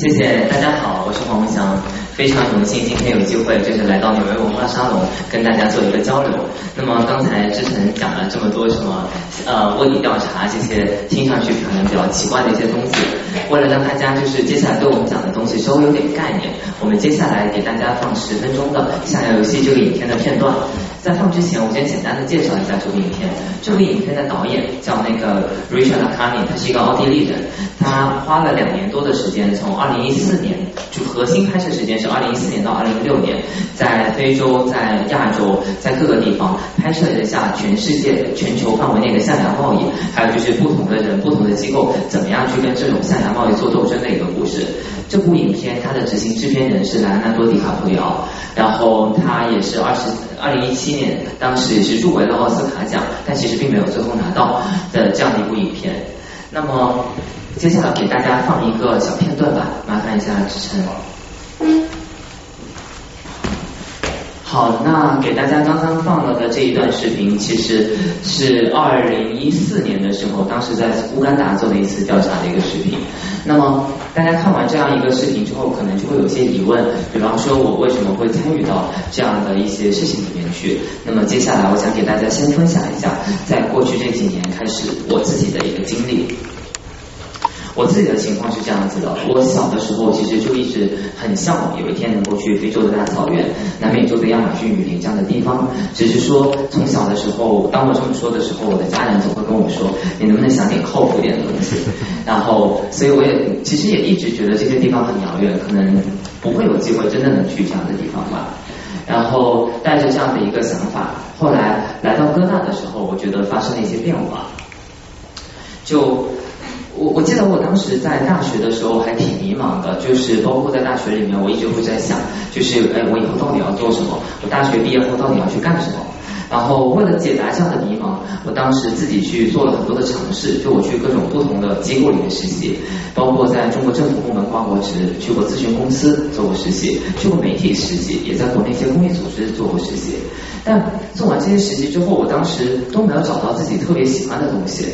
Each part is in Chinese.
谢谢，非常荣幸今天有机会就是来到纽约文化沙龙跟大家做一个交流。那么刚才之前讲了这么多什么呃卧底调查这些听上去可能比较奇怪的一些东西，为了让大家就是接下来对我们讲的东西稍微有点概念，我们接下来给大家放十分钟的《象牙游戏》这个影片的片段。在放之前，我先简单的介绍一下这部影片。这部影片的导演叫那个 Richard l a c a n i 他是一个奥地利人，他花了两年多的时间，从二零一四年就核心拍摄时间是二零一四年到二零一六年，在非洲、在亚洲、在各个地方拍摄了一下全世界、全球范围内的象牙贸易，还有就是不同的人、不同的机构怎么样去跟这种象牙贸易做斗争的一个故事。这部影片它的执行制片人是莱昂纳多·迪卡普里奥，然后他也是二十二零一七年当时也是入围了奥斯卡奖，但其实并没有最后拿到的这样的一部影片。那么接下来给大家放一个小片段吧，麻烦一下支撑。好，那给大家刚刚放了的这一段视频，其实是二零一四年的时候，当时在乌干达做的一次调查的一个视频。那么大家看完这样一个视频之后，可能就会有些疑问，比方说我为什么会参与到这样的一些事情里面去？那么接下来我想给大家先分享一下，在过去这几年开始我自己的一个经历。我自己的情况是这样子的，我小的时候其实就一直很向往有一天能够去非洲的大草原、南美洲的亚马逊雨林这样的地方。只是说从小的时候，当我这么说的时候，我的家人总会跟我说：“你能不能想点靠谱点的东西？” 然后，所以我也其实也一直觉得这些地方很遥远，可能不会有机会真的能去这样的地方吧。然后带着这样的一个想法，后来来到哥大的时候，我觉得发生了一些变化，就。我我记得我当时在大学的时候还挺迷茫的，就是包括在大学里面，我一直会在想，就是哎，我以后到底要做什么？我大学毕业后到底要去干什么？然后为了解答这样的迷茫，我当时自己去做了很多的尝试，就我去各种不同的机构里面实习，包括在中国政府部门挂过职，去过咨询公司做过实习，去过媒体实习，也在国内一些公益组织做过实习。但做完这些实习之后，我当时都没有找到自己特别喜欢的东西，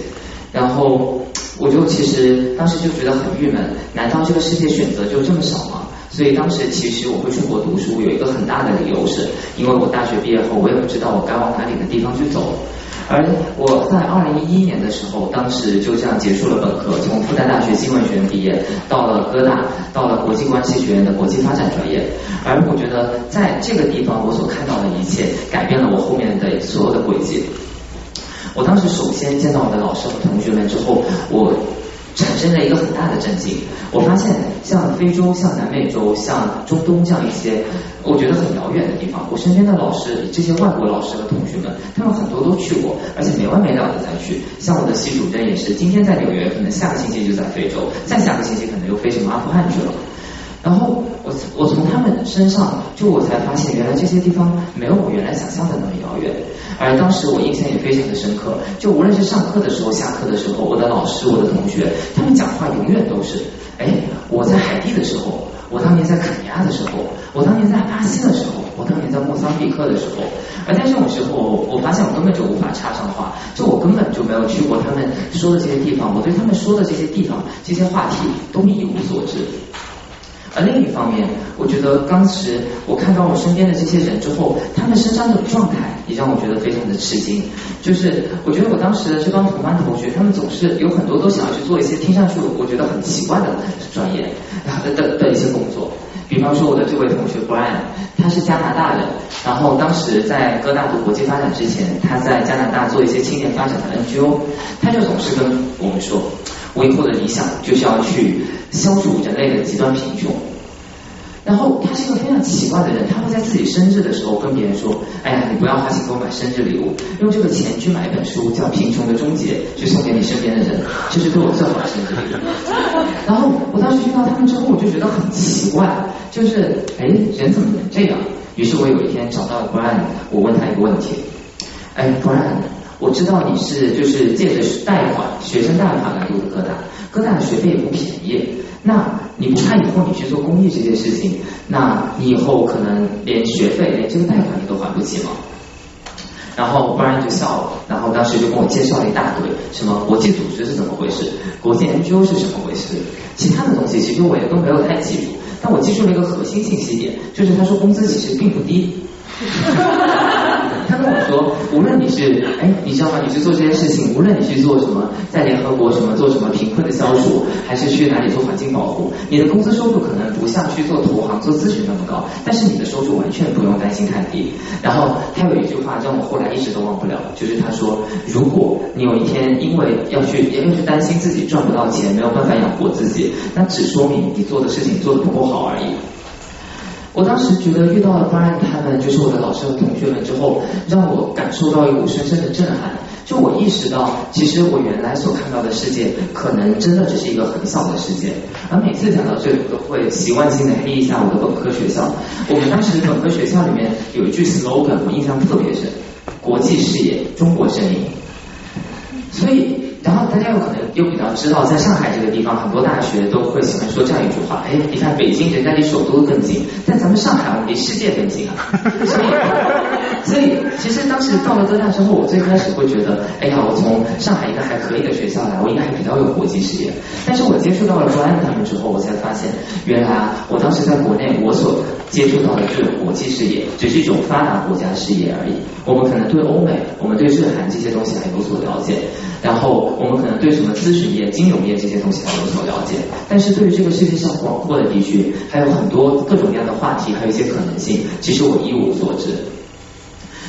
然后。我就其实当时就觉得很郁闷，难道这个世界选择就这么少吗？所以当时其实我会出国读书，有一个很大的理由是，因为我大学毕业后我也不知道我该往哪里的地方去走。而我在二零一一年的时候，当时就这样结束了本科，从复旦大学新闻学院毕业，到了哥大，到了国际关系学院的国际发展专业。而我觉得在这个地方我所看到的一切，改变了我后面的所有的轨迹。我当时首先见到我的老师和同学们之后，我产生了一个很大的震惊。我发现，像非洲、像南美洲、像中东这样一些我觉得很遥远的地方，我身边的老师，这些外国老师和同学们，他们很多都去过，而且没完没了的在去。像我的系主任也是，今天在纽约，可能下个星期就在非洲，再下个星期可能又飞什么阿富汗去了。然后我我从他们身上，就我才发现，原来这些地方没有我原来想象的那么遥远。而当时我印象也非常的深刻，就无论是上课的时候、下课的时候，我的老师、我的同学，他们讲话永远都是：哎，我在海地的时候，我当年在肯尼亚的时候，我当年在巴西的时候，我当年在莫桑比克的时候。而在这种时候，我发现我根本就无法插上话，就我根本就没有去过他们说的这些地方，我对他们说的这些地方、这些话题都一无所知。而另一方面，我觉得当时我看到我身边的这些人之后，他们身上的状态也让我觉得非常的吃惊。就是我觉得我当时的这帮同班同学，他们总是有很多都想要去做一些听上去我觉得很奇怪的专业的的一些工作。比方说我的这位同学 Brian，他是加拿大人，然后当时在哥大读国际发展之前，他在加拿大做一些青年发展的 NGO，他就总是跟我们说。我以后的理想就是要去消除人类的极端贫穷。然后他是一个非常奇怪的人，他会在自己生日的时候跟别人说：“哎呀，你不要花钱给我买生日礼物，用这个钱去买一本书，叫《贫穷的终结》，去送给你身边的人，这是对我最好的生日礼物。”然后我当时遇到他们之后，我就觉得很奇怪，就是哎，人怎么能这样？于是我有一天找到了 Brian，我问他一个问题：“哎，Brian。”我知道你是就是借着贷款学生贷款来读的哥大，哥大的学费也不便宜。那你不怕以后你去做公益这件事情，那你以后可能连学费连这个贷款你都还不起吗？然后不然就笑了，然后当时就跟我介绍了一大堆，什么国际组织是怎么回事，国际 NGO 是什么回事，其他的东西其实我也都没有太记住，但我记住了一个核心信息点，就是他说工资其实并不低。跟我说，无论你是哎，你知道吗？你去做这件事情，无论你去做什么，在联合国什么做什么贫困的消除，还是去哪里做环境保护，你的工资收入可能不像去做投行、做咨询那么高，但是你的收入完全不用担心太低。然后他有一句话让我后来一直都忘不了，就是他说，如果你有一天因为要去因为去担心自己赚不到钱，没有办法养活自己，那只说明你做的事情做的不够好而已。我当时觉得遇到了 Brian 他们，就是我的老师和同学们之后，让我感受到一股深深的震撼。就我意识到，其实我原来所看到的世界，可能真的只是一个很小的世界。而每次讲到这里，我都会习惯性的黑一下我的本科学校。我们当时本科学校里面有一句 slogan，我印象特别深：国际视野，中国声音。所以。然后大家有可能又比较知道，在上海这个地方，很多大学都会喜欢说这样一句话：哎，你看北京人家离首都更近，但咱们上海我们离世界更近啊。所以，所以其实当时到了哥大之后，我最开始会觉得，哎呀，我从上海一个还可以的学校来，我应该还比较有国际视野。但是我接触到了 Brian 他们之后，我才发现，原来啊我当时在国内我所接触到的这种国际视野，只是一种发达国家视野而已。我们可能对欧美，我们对日韩这些东西还有所了解，然后。我们可能对什么咨询业、金融业这些东西还有所了解，但是对于这个世界上广阔的地区，还有很多各种各样的话题，还有一些可能性，其实我一无所知。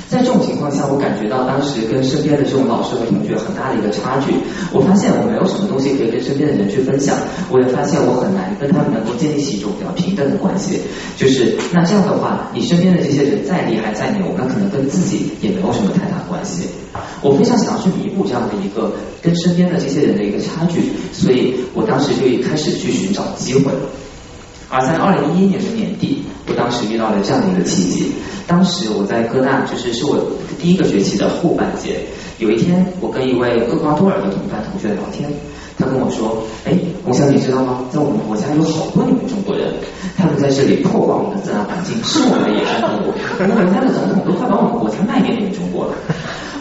在这种情况下，我感觉到当时跟身边的这种老师和同学很大的一个差距。我发现我没有什么东西可以跟身边的人去分享，我也发现我很难跟他们能够建立起一种比较平等的关系。就是那这样的话，你身边的这些人再厉害再牛，那可能跟自己也没有什么太大关系。我非常想要去弥补这样的一个跟身边的这些人的一个差距，所以我当时就一开始去寻找机会。而在二零一一年的年底，我当时遇到了这样的一个契机。当时我在哥大，就是是我第一个学期的后半节。有一天，我跟一位厄瓜多尔的同班同学聊天，他跟我说：“哎，洪晓，你知道吗？在我们国家有好多你们中国人，他们在这里破坏我们的自然环境，是我们的野生动物。我们国家的总统都快把我们国家卖给你们中国了。”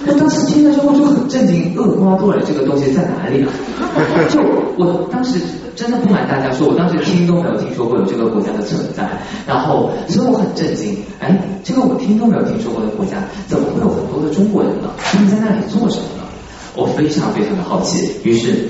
我当时听了之后就很震惊，厄瓜多尔这个东西在哪里啊？就我当时真的不瞒大家说，我当时听都没有听说过有这个国家的存在，然后所以我很震惊，哎，这个我听都没有听说过的国家，怎么会有很多的中国人呢？他们在那里做什么呢？我非常非常的好奇，于是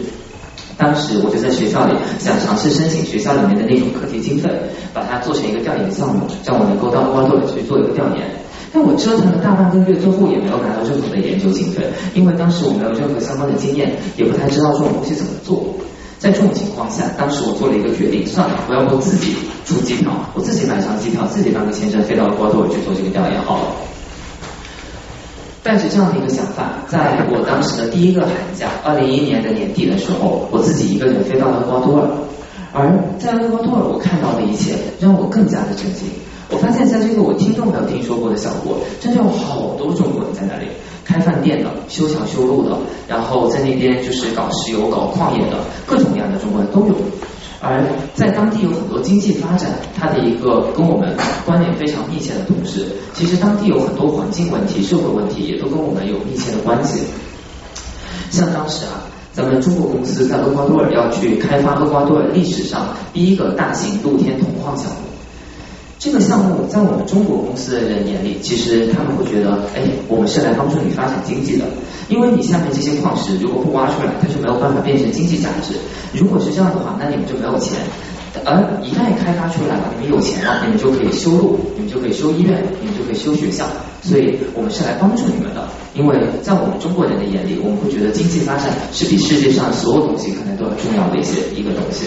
当时我就在学校里想尝试申请学校里面的那种课题经费，把它做成一个调研项目，让我能够到厄瓜多尔去做一个调研。但我折腾了大半个月，最后也没有拿到任何的研究经费，因为当时我没有任何相关的经验，也不太知道这种东西怎么做。在这种情况下，当时我做了一个决定，算了，我要不自己出机票，我自己买张机票，自己办个签证，飞到厄瓜多尔去做这个调研好了。带着这样的一个想法，在我当时的第一个寒假，二零一一年的年底的时候，我自己一个人飞到了厄瓜多尔。而在厄瓜多尔，我看到的一切让我更加的震惊。我发现，在这个我听都没有听说过的小国，真的有好多中国人在那里开饭店的、修桥修路的，然后在那边就是搞石油、搞矿业的，各种各样的中国人都有。而在当地有很多经济发展，它的一个跟我们关联非常密切的同时，其实当地有很多环境问题、社会问题也都跟我们有密切的关系。像当时啊，咱们中国公司在厄瓜多尔要去开发厄瓜多尔历史上第一个大型露天铜矿项目。这个项目在我们中国公司的人眼里，其实他们会觉得，哎，我们是来帮助你发展经济的，因为你下面这些矿石如果不挖出来，它就没有办法变成经济价值。如果是这样的话，那你们就没有钱。而一旦开发出来了，你们有钱了，你们就可以修路，你们就可以修医院，你们就可以修学校。所以我们是来帮助你们的，因为在我们中国人的眼里，我们会觉得经济发展是比世界上所有东西可能都要重要的一些一个东西。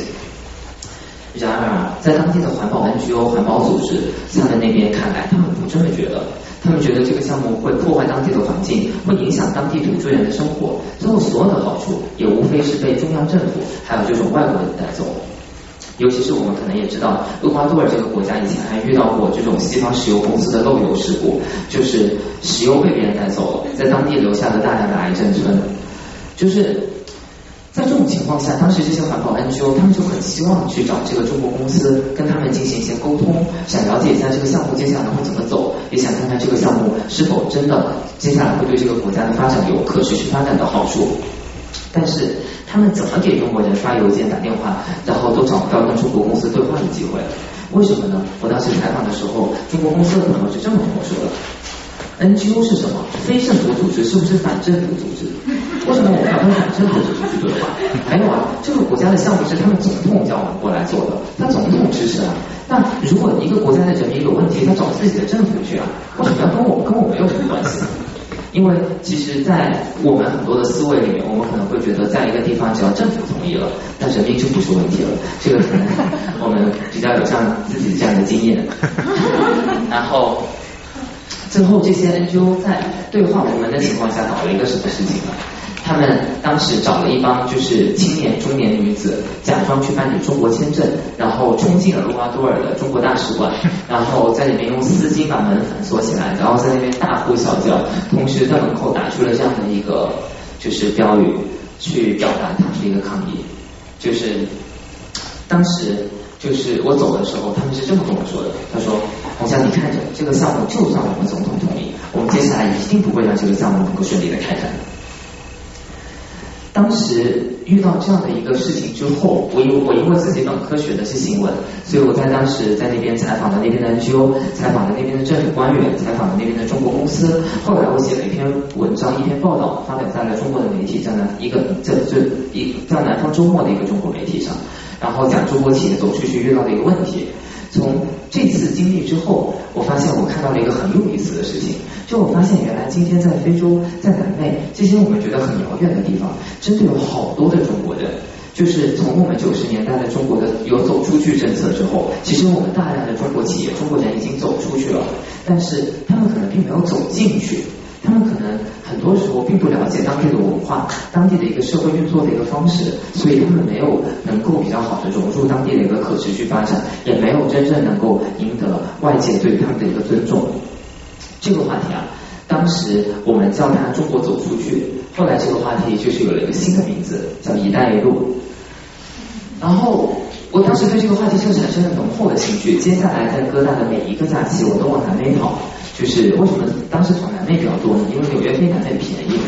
然而，在当地的环保 NGO、环保组织，他们那边看来，他们不这么觉得。他们觉得这个项目会破坏当地的环境，会影响当地土著人的生活，最后所有的好处也无非是被中央政府还有这种外国人带走。尤其是我们可能也知道，厄瓜多尔这个国家以前还遇到过这种西方石油公司的漏油事故，就是石油被别人带走了，在当地留下了大量的癌症村，就是。在这种情况下，当时这些环保 NGO 他们就很希望去找这个中国公司，跟他们进行一些沟通，想了解一下这个项目接下来会怎么走，也想看看这个项目是否真的接下来会对这个国家的发展有可持续发展的好处。但是他们怎么给中国人发邮件、打电话，然后都找不到跟中国公司对话的机会？为什么呢？我当时采访的时候，中国公司的朋友是这么跟我说的：NGO 是什么？非政府组织是不是反政府组织？为什么我们要跟反政府组织去对话？还有啊，这个国家的项目是他们总统叫我们过来做的，他总统支持啊。那如果一个国家的人民有问题，他找自己的政府去啊，为什么要跟我跟我没有什么关系？因为其实，在我们很多的思维里面，我们可能会觉得，在一个地方只要政府同意了，那人民就不是问题了。这个可能我们比较有这样自己这样的经验。然后，最后这些 NGO 在对话我们的情况下，搞了一个什么事情呢？他们当时找了一帮就是青年中年女子，假装去办理中国签证，然后冲进了厄瓜多尔的中国大使馆，然后在里面用丝巾把门反锁起来，然后在那边大呼小叫，同时在门口打出了这样的一个就是标语，去表达他们的一个抗议。就是当时就是我走的时候，他们是这么跟我说的：他说，我想，你看着这个项目，就算我们总统同意，我们接下来一定不会让这个项目能够顺利的开展。当时遇到这样的一个事情之后，我因我因为自己本科学的是新闻，所以我在当时在那边采访了那边的 NGO，采访了那边的政府官员，采访了那边的中国公司。后来我写了一篇文章，一篇报道，发表在了中国的媒体，在南一个这这一在南方周末的一个中国媒体上，然后讲中国企业走出去遇到的一个问题。从这次经历之后，我发现我看到了一个很有意思的事情，就我发现原来今天在非洲、在南美这些我们觉得很遥远的地方，真的有好多的中国人。就是从我们九十年代的中国的有走出去政策之后，其实我们大量的中国企业、中国人已经走出去了，但是他们可能并没有走进去。他们可能很多时候并不了解当地的文化，当地的一个社会运作的一个方式，所以他们没有能够比较好的融入当地的一个可持续发展，也没有真正能够赢得外界对他们的一个尊重。这个话题啊，当时我们叫它“中国走出去”，后来这个话题就是有了一个新的名字，叫“一带一路”。然后我当时对这个话题就产生了浓厚的兴趣，接下来在哥大的每一个假期，我都往南美跑。就是为什么当时跑南美比较多呢？因为纽约飞南美便宜。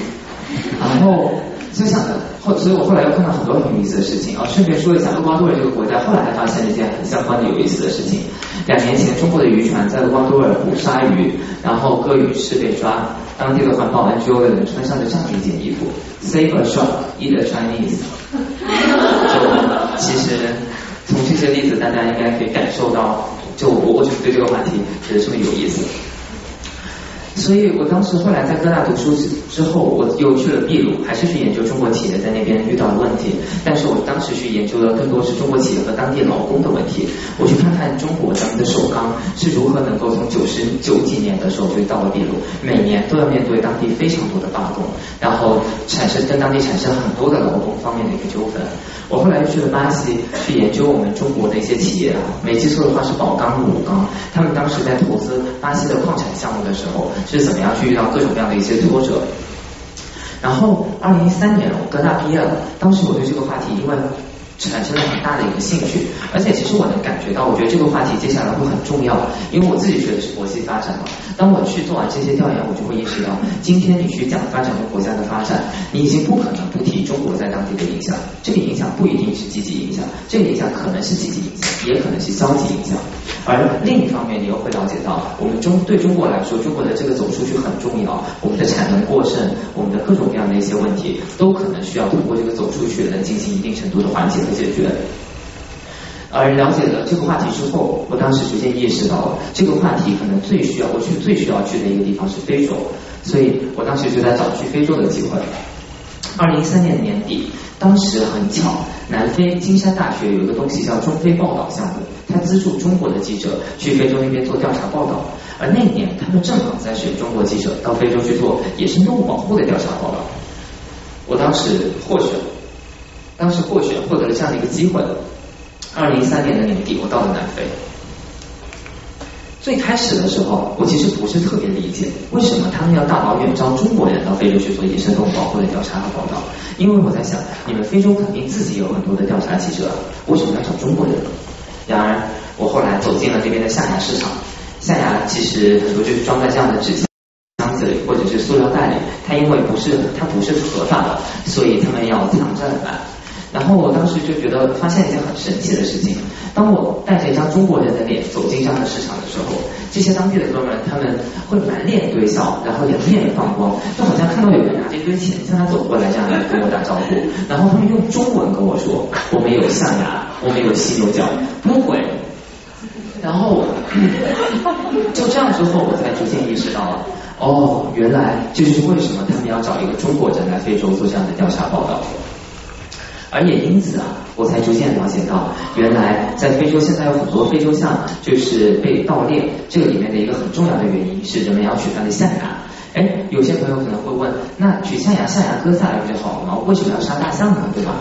然后就想着后，所以我后来又看到很多很有意思的事情啊。顺便说一下，厄瓜多尔这个国家，后来还发现了一件很相关的有意思的事情。两年前，中国的渔船在厄瓜多尔捕鲨鱼，然后割鱼翅被抓，当地的环保 NGO 的人穿上了这样一件衣服：Save a shark, eat a Chinese。就其实从这些例子，大家应该可以感受到，就我为什么对这个话题觉得这么有意思。所以我当时后来在哥大读书之之后，我又去了秘鲁，还是去研究中国企业在那边遇到的问题。但是我当时去研究的更多是中国企业和当地劳工的问题。我去看看中国咱们的首钢是如何能够从九十九几年的时候就到了秘鲁，每年都要面对当地非常多的罢工，然后产生跟当地产生很多的劳工方面的一个纠纷。我后来又去了巴西，去研究我们中国的一些企业啊，没记错的话是宝钢、鲁钢，他们当时在投资巴西的矿产项目的时候，是怎么样去遇到各种各样的一些挫折。然后，二零一三年我哥大毕业了，当时我对这个话题因为。产生了很大的一个兴趣，而且其实我能感觉到，我觉得这个话题接下来会很重要，因为我自己学的是国际发展嘛。当我去做完这些调研，我就会意识到，今天你去讲发展中国家的发展，你已经不可能不提中国在当地的影响。这个影响不一定是积极影响，这个影响可能是积极影响，也可能是消极影响。而另一方面，你又会了解到，我们中对中国来说，中国的这个走出去很重要，我们的产能过剩，我们的各种各样的一些问题，都可能需要通过这个走出去来进行一定程度的缓解。解决。而了解了这个话题之后，我当时逐渐意识到了，这个话题可能最需要我去最需要去的一个地方是非洲，所以我当时就在找去非洲的机会。二零一三年年底，当时很巧，南非金山大学有一个东西叫中非报道项目，他资助中国的记者去非洲那边做调查报道，而那年他们正好在选中国记者到非洲去做野生动物保护的调查报道，我当时获选。当时获选获得了这样的一个机会。二零一三年的年底，我到了南非。最开始的时候，我其实不是特别理解为什么他们要大老远招中国人到非洲去做野生动物保护的调查和报道。因为我在想，你们非洲肯定自己有很多的调查记者，为什么要找中国人？然而，我后来走进了那边的下牙市场，象牙其实很多就是装在这样的纸箱子里或者是塑料袋里，它因为不是它不是合法的，所以他们要藏着卖。然后我当时就觉得发现一件很神奇的事情，当我带着一张中国人的脸走进这样的市场的时候，这些当地的哥们他们会满脸堆笑，然后两眼放光，就好像看到有人拿着一堆钱向他走过来这样来跟我打招呼，然后他们用中文跟我说，我们有象牙，我们有犀牛角，不会。然后就这样之后，我才逐渐意识到了，哦，原来这就是为什么他们要找一个中国人来非洲做这样的调查报道。而也因此啊，我才逐渐了解到，原来在非洲现在有很多非洲象就是被盗猎，这个里面的一个很重要的原因是人们要取它的象牙。哎，有些朋友可能会问，那取象牙，象牙割下来不就好了吗？为什么要杀大象呢？对吧？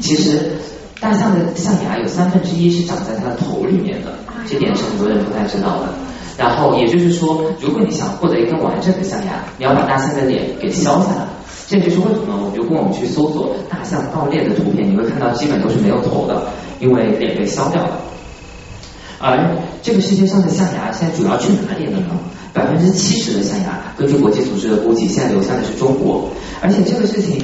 其实大象的象牙有三分之一是长在它的头里面的，这点是很多人不太知道的。然后也就是说，如果你想获得一根完整的象牙，你要把大象的脸给削下来。这就是为什么，如果我们去搜索大象盗猎的图片，你会看到基本都是没有头的，因为脸被削掉了。而这个世界上的象牙现在主要去哪里了呢？百分之七十的象牙，根据国际组织的估计，现在留下的是中国。而且这个事情，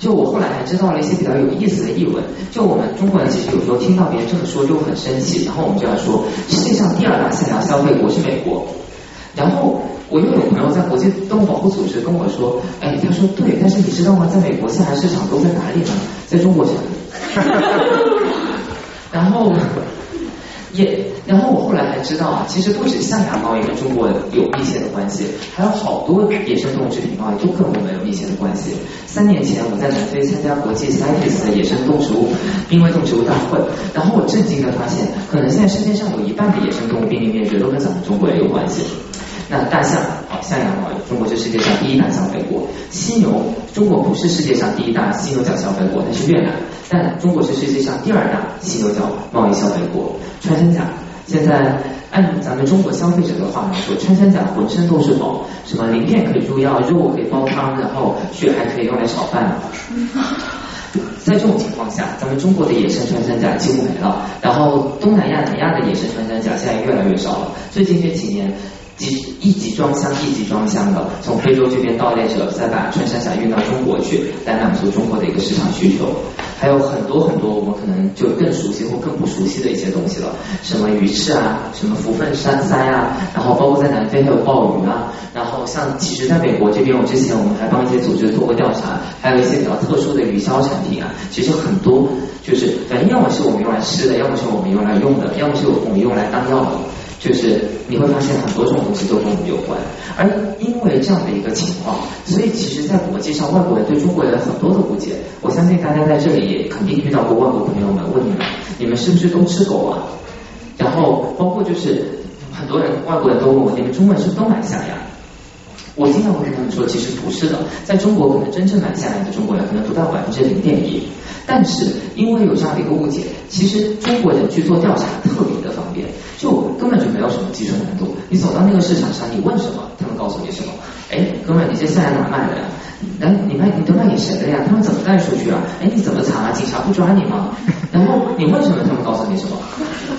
就我后来还知道了一些比较有意思的译文。就我们中国人其实有时候听到别人这么说就很生气，然后我们就要说，世界上第二大象牙消费国是美国。然后我又有朋友在国际动物保护组织跟我说，哎，他说对，但是你知道吗？在美国象牙市场都在哪里呢？在中国城。然后也，然后我后来还知道啊，其实不止象牙贸易跟中国有密切的关系，还有好多野生动物制品贸易都跟我们有密切的关系。三年前我在南非参加国际 CITES 的野生动植物濒危动植物大会，然后我震惊的发现，可能现在世界上有一半的野生动物濒临灭绝都跟咱们中国人有关系。那大象，好，象牙贸易，中国是世界上第一大消费国。犀牛，中国不是世界上第一大犀牛角消费国，它是越南。但中国是世界上第二大犀牛角贸易消费国。穿山甲，现在按咱们中国消费者的话来说，穿山甲浑身都是宝，什么鳞片可以入药，肉可以煲汤，然后血还可以用来炒饭。在这种情况下，咱们中国的野生穿山甲几乎没了，然后东南亚、南亚的野生穿山甲现在越来越少了。最近这几年。集一集装箱一集装箱的从非洲这边盗猎者再把穿山甲运到中国去，来满足中国的一个市场需求。还有很多很多我们可能就更熟悉或更不熟悉的一些东西了，什么鱼翅啊，什么福分山塞啊，然后包括在南非还有鲍鱼啊，然后像其实在美国这边，我之前我们还帮一些组织做过调查，还有一些比较特殊的鱼销产品啊，其实很多就是反正要么是我们用来吃的，要么是我们用来用的，要么是我们用来当药的。就是你会发现很多种东西都跟我们有关，而因为这样的一个情况，所以其实，在国际上，外国人对中国人很多的误解。我相信大家在这里也肯定遇到过外国朋友们问你们，你们是不是都吃狗啊？然后包括就是很多人外国人都问我，你们中国人是不是都买象牙？我经常会跟他们说，其实不是的，在中国可能真正买下来的中国人可能不到百分之零点一，但是因为有这样的一个误解，其实中国人去做调查特别的方便，就根本就没有什么技术难度。你走到那个市场上，你问什么，他们告诉你什么。哎，哥们，你这象牙哪买的呀？哎，你卖你都卖给谁的呀？他们怎么带出去啊？哎，你怎么查？警察不抓你吗？然后你问什么，他们告诉你什么。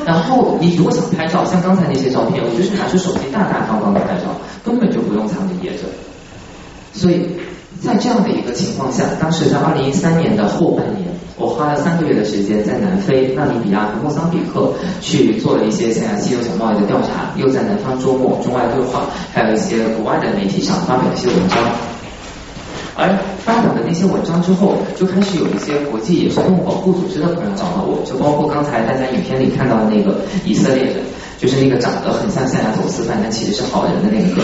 然后你如果想拍照，像刚才那些照片，我就是拿出手机大大方方的拍照，根本就不用藏着掖着。所以在这样的一个情况下，当时在二零一三年的后半年，我花了三个月的时间在南非、纳米比亚和莫桑比克去做了一些象牙犀牛角贸易的调查，又在南方周末、中外对话，还有一些国外的媒体上发表一些文章。而发表的那些文章之后，就开始有一些国际野生动物保护组织的朋友找到我，就包括刚才大家影片里看到的那个以色列人，就是那个长得很像象牙走私犯，但其实是好人的那个。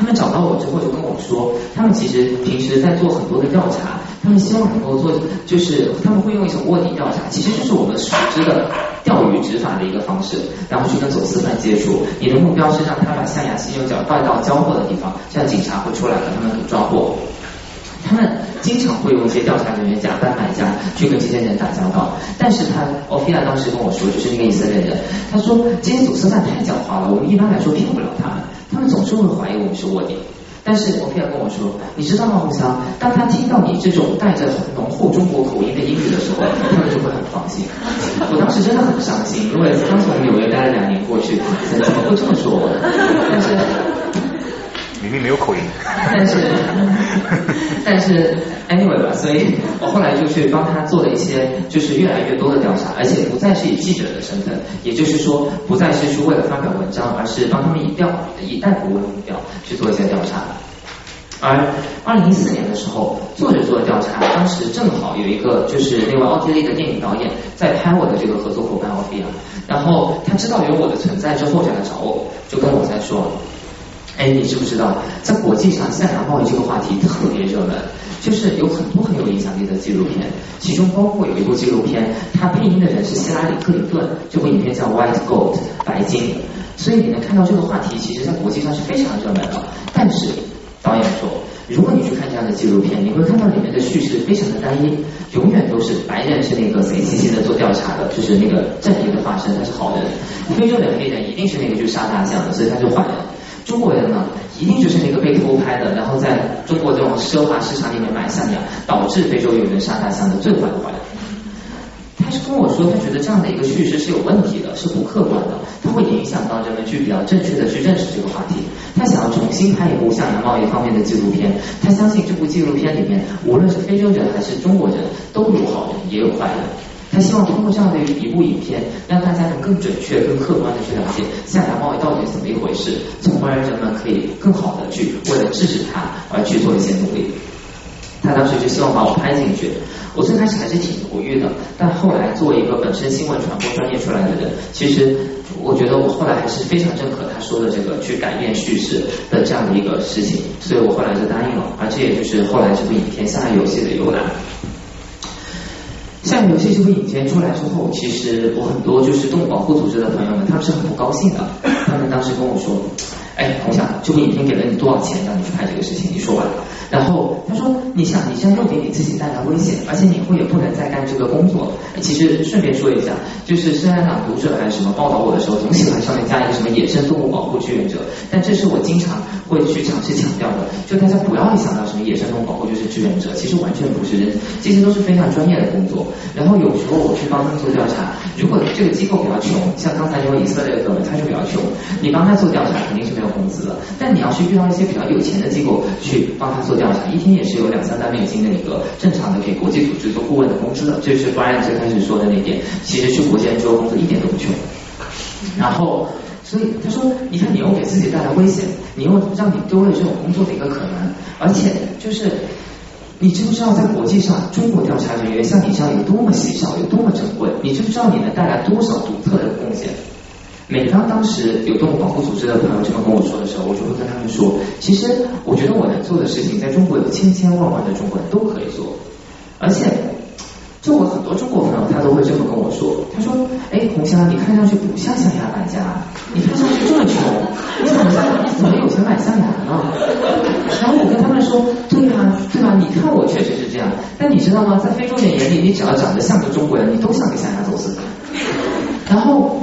他们找到我之后就跟我说，他们其实平时在做很多的调查。他们希望能够做，就是他们会用一种卧底调查，其实就是我们熟知的钓鱼执法的一个方式，然后去跟走私犯接触。你的目标是让他把象牙犀牛角带到交货的地方，这样警察会出来把他们给抓获。他们经常会用一些调查人员假扮买家去跟这些人打交道，但是他奥菲亚当时跟我说，就是那个以色列人，他说这些走私犯太狡猾了，我们一般来说骗不了他们，他们总是会怀疑我们是卧底。但是我菲尔跟我说，你知道吗，胡翔？当他听到你这种带着浓厚中国口音的英语的时候，他们就会很放心。我当时真的很伤心，因为刚从纽约待了两年过去，怎么会这么说我？但是。明明没有口音，但是但是 anyway 吧，所以我后来就去帮他做了一些，就是越来越多的调查，而且不再是以记者的身份，也就是说不再是去为了发表文章，而是帮他们以调以逮捕为目标去做一些调查。而二零一四年的时候，做着做的调查，当时正好有一个就是那位奥地利的电影导演在拍我的这个合作伙伴奥菲亚，然后他知道有我的存在之后，就来找我，就跟我在说。哎，你知不知道，在国际上，象牙贸易这个话题特别热门，就是有很多很有影响力的纪录片，其中包括有一部纪录片，它配音的人是希拉里克林顿，这部影片叫《White Gold》白金，所以你能看到这个话题，其实在国际上是非常热门的。但是导演说，如果你去看这样的纪录片，你会看到里面的叙事非常的单一，永远都是白人是那个贼兮兮的做调查的，就是那个正义的化身，他是好人；非洲的黑人一定是那个去杀大象的，所以他是坏人。中国人呢，一定就是那个被偷拍的，然后在中国这种奢华市场里面买象牙，导致非洲有人杀大象的最坏的坏人。他是跟我说，他觉得这样的一个叙事是有问题的，是不客观的，它会影响到人们去比较正确的去认识这个话题。他想要重新拍一部象牙贸易方面的纪录片，他相信这部纪录片里面，无论是非洲人还是中国人，都有好人也有坏人。希望通过这样的一部影片，让大家能更准确、更客观的去了解象牙贸易到底是怎么一回事，从而人们可以更好的去为了制止它而去做一些努力。他当时就希望把我拍进去，我最开始还是挺犹豫的，但后来作为一个本身新闻传播专业出来的人，其实我觉得我后来还是非常认可他说的这个去改变叙事的这样的一个事情，所以我后来就答应了，而这也就是后来这部影片《下游戏》的由来。下游戏这部影片出来之后，其实我很多就是动物保护组织的朋友们，他们是很不高兴的。他们当时跟我说：“哎，红霞，这部影片给了你多少钱让你去拍这个事情？你说完了。”然后他说：“你想，你现在又给你自己带来危险，而且你以后也不能再干这个工作。”其实顺便说一下，就是虽然朗读者还是什么报道我的时候，总喜欢上面加一个什么野生动物保护志愿者，但这是我经常会去尝试强调的，就大家不要一想到什么野生动物保护就是志愿者，其实完全不是，这些都是非常专业的工作。然后有时候我去帮他们做调查，如果这个机构比较穷，像刚才那位以色列的哥们，他就比较穷，你帮他做调查肯定是没有工资的。但你要是遇到一些比较有钱的机构去帮他做。调查一天也是有两三万美金的一个正常的给国际组织做顾问的工资的，这是 Brian 最开始说的那点。其实去国际做工作一点都不穷。然后，所以他说，你看你又给自己带来危险，你又让你丢了这种工作的一个可能，而且就是你知不知道在国际上，中国调查人员像你这样有多么稀少，有多么珍贵？你知不知道你能带来多少独特的贡献？每当当时有动物保护组织的朋友这么跟我说的时候，我就会跟他们说，其实我觉得我能做的事情，在中国有千千万万的中国人都可以做，而且，就我很多中国朋友，他都会这么跟我说，他说，哎，红香，你看上去不像象牙买家，你看上去这么穷，你怎么你怎么有钱买象牙呢？然后我跟他们说，对啊，对吧？你看我确实是这样，但你知道吗？在非洲人眼里，你只要长得像个中国人，你都像个象牙走私的，然后。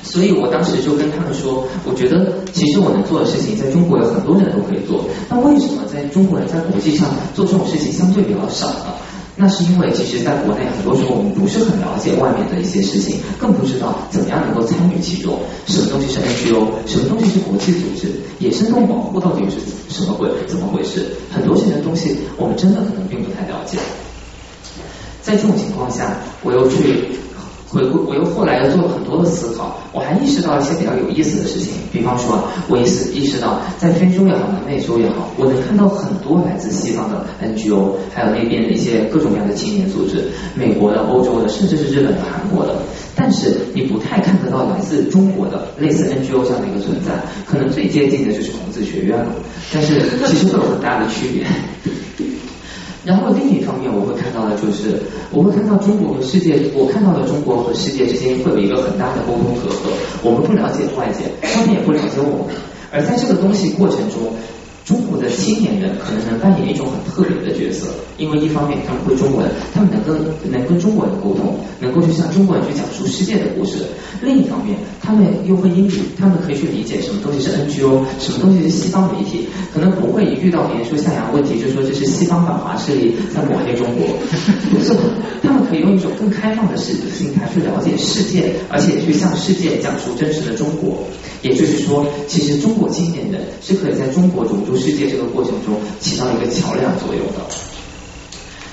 所以我当时就跟他们说，我觉得其实我能做的事情，在中国有很多人都可以做。那为什么在中国人在国际上做这种事情相对比较少呢？那是因为其实在国内很多时候我们不是很了解外面的一些事情，更不知道怎么样能够参与其中。什么东西是 NGO，什么东西是国际组织，野生动物保护到底是什么鬼？怎么回事？很多这些东西我们真的可能并不太了解。在这种情况下，我又去。回顾，我又后来又做了很多的思考，我还意识到一些比较有意思的事情。比方说，我意识意识到，在非洲也好，南美洲也好，我能看到很多来自西方的 NGO，还有那边的一些各种各样的青年组织，美国的、欧洲的，甚至是日本的、韩国的。但是你不太看得到来自中国的类似 NGO 这样的一个存在，可能最接近的就是孔子学院了。但是 其实会有很大的区别。然后另一方面，我会看到的就是，我会看到中国和世界，我看到的中国和世界之间会有一个很大的沟通隔阂。我们不了解外界，他们也不了解我们。而在这个东西过程中，中国的青年人可能能扮演一种很特别的角色，因为一方面他们会中文，他们能跟能跟中国人沟通，能够去向中国人去讲述世界的故事；另一方面，他们又会英语，他们可以去理解什么东西是 NGO，什么东西是西方媒体，可能不会遇到别人说向阳问题，就说这是西方反华势力在抹黑中国，不 是，他们可以用一种更开放的视心态去了解世界，而且去向世界讲述真实的中国。也就是说，其实中国青年人是可以在中国融入世界这个过程中起到一个桥梁作用的。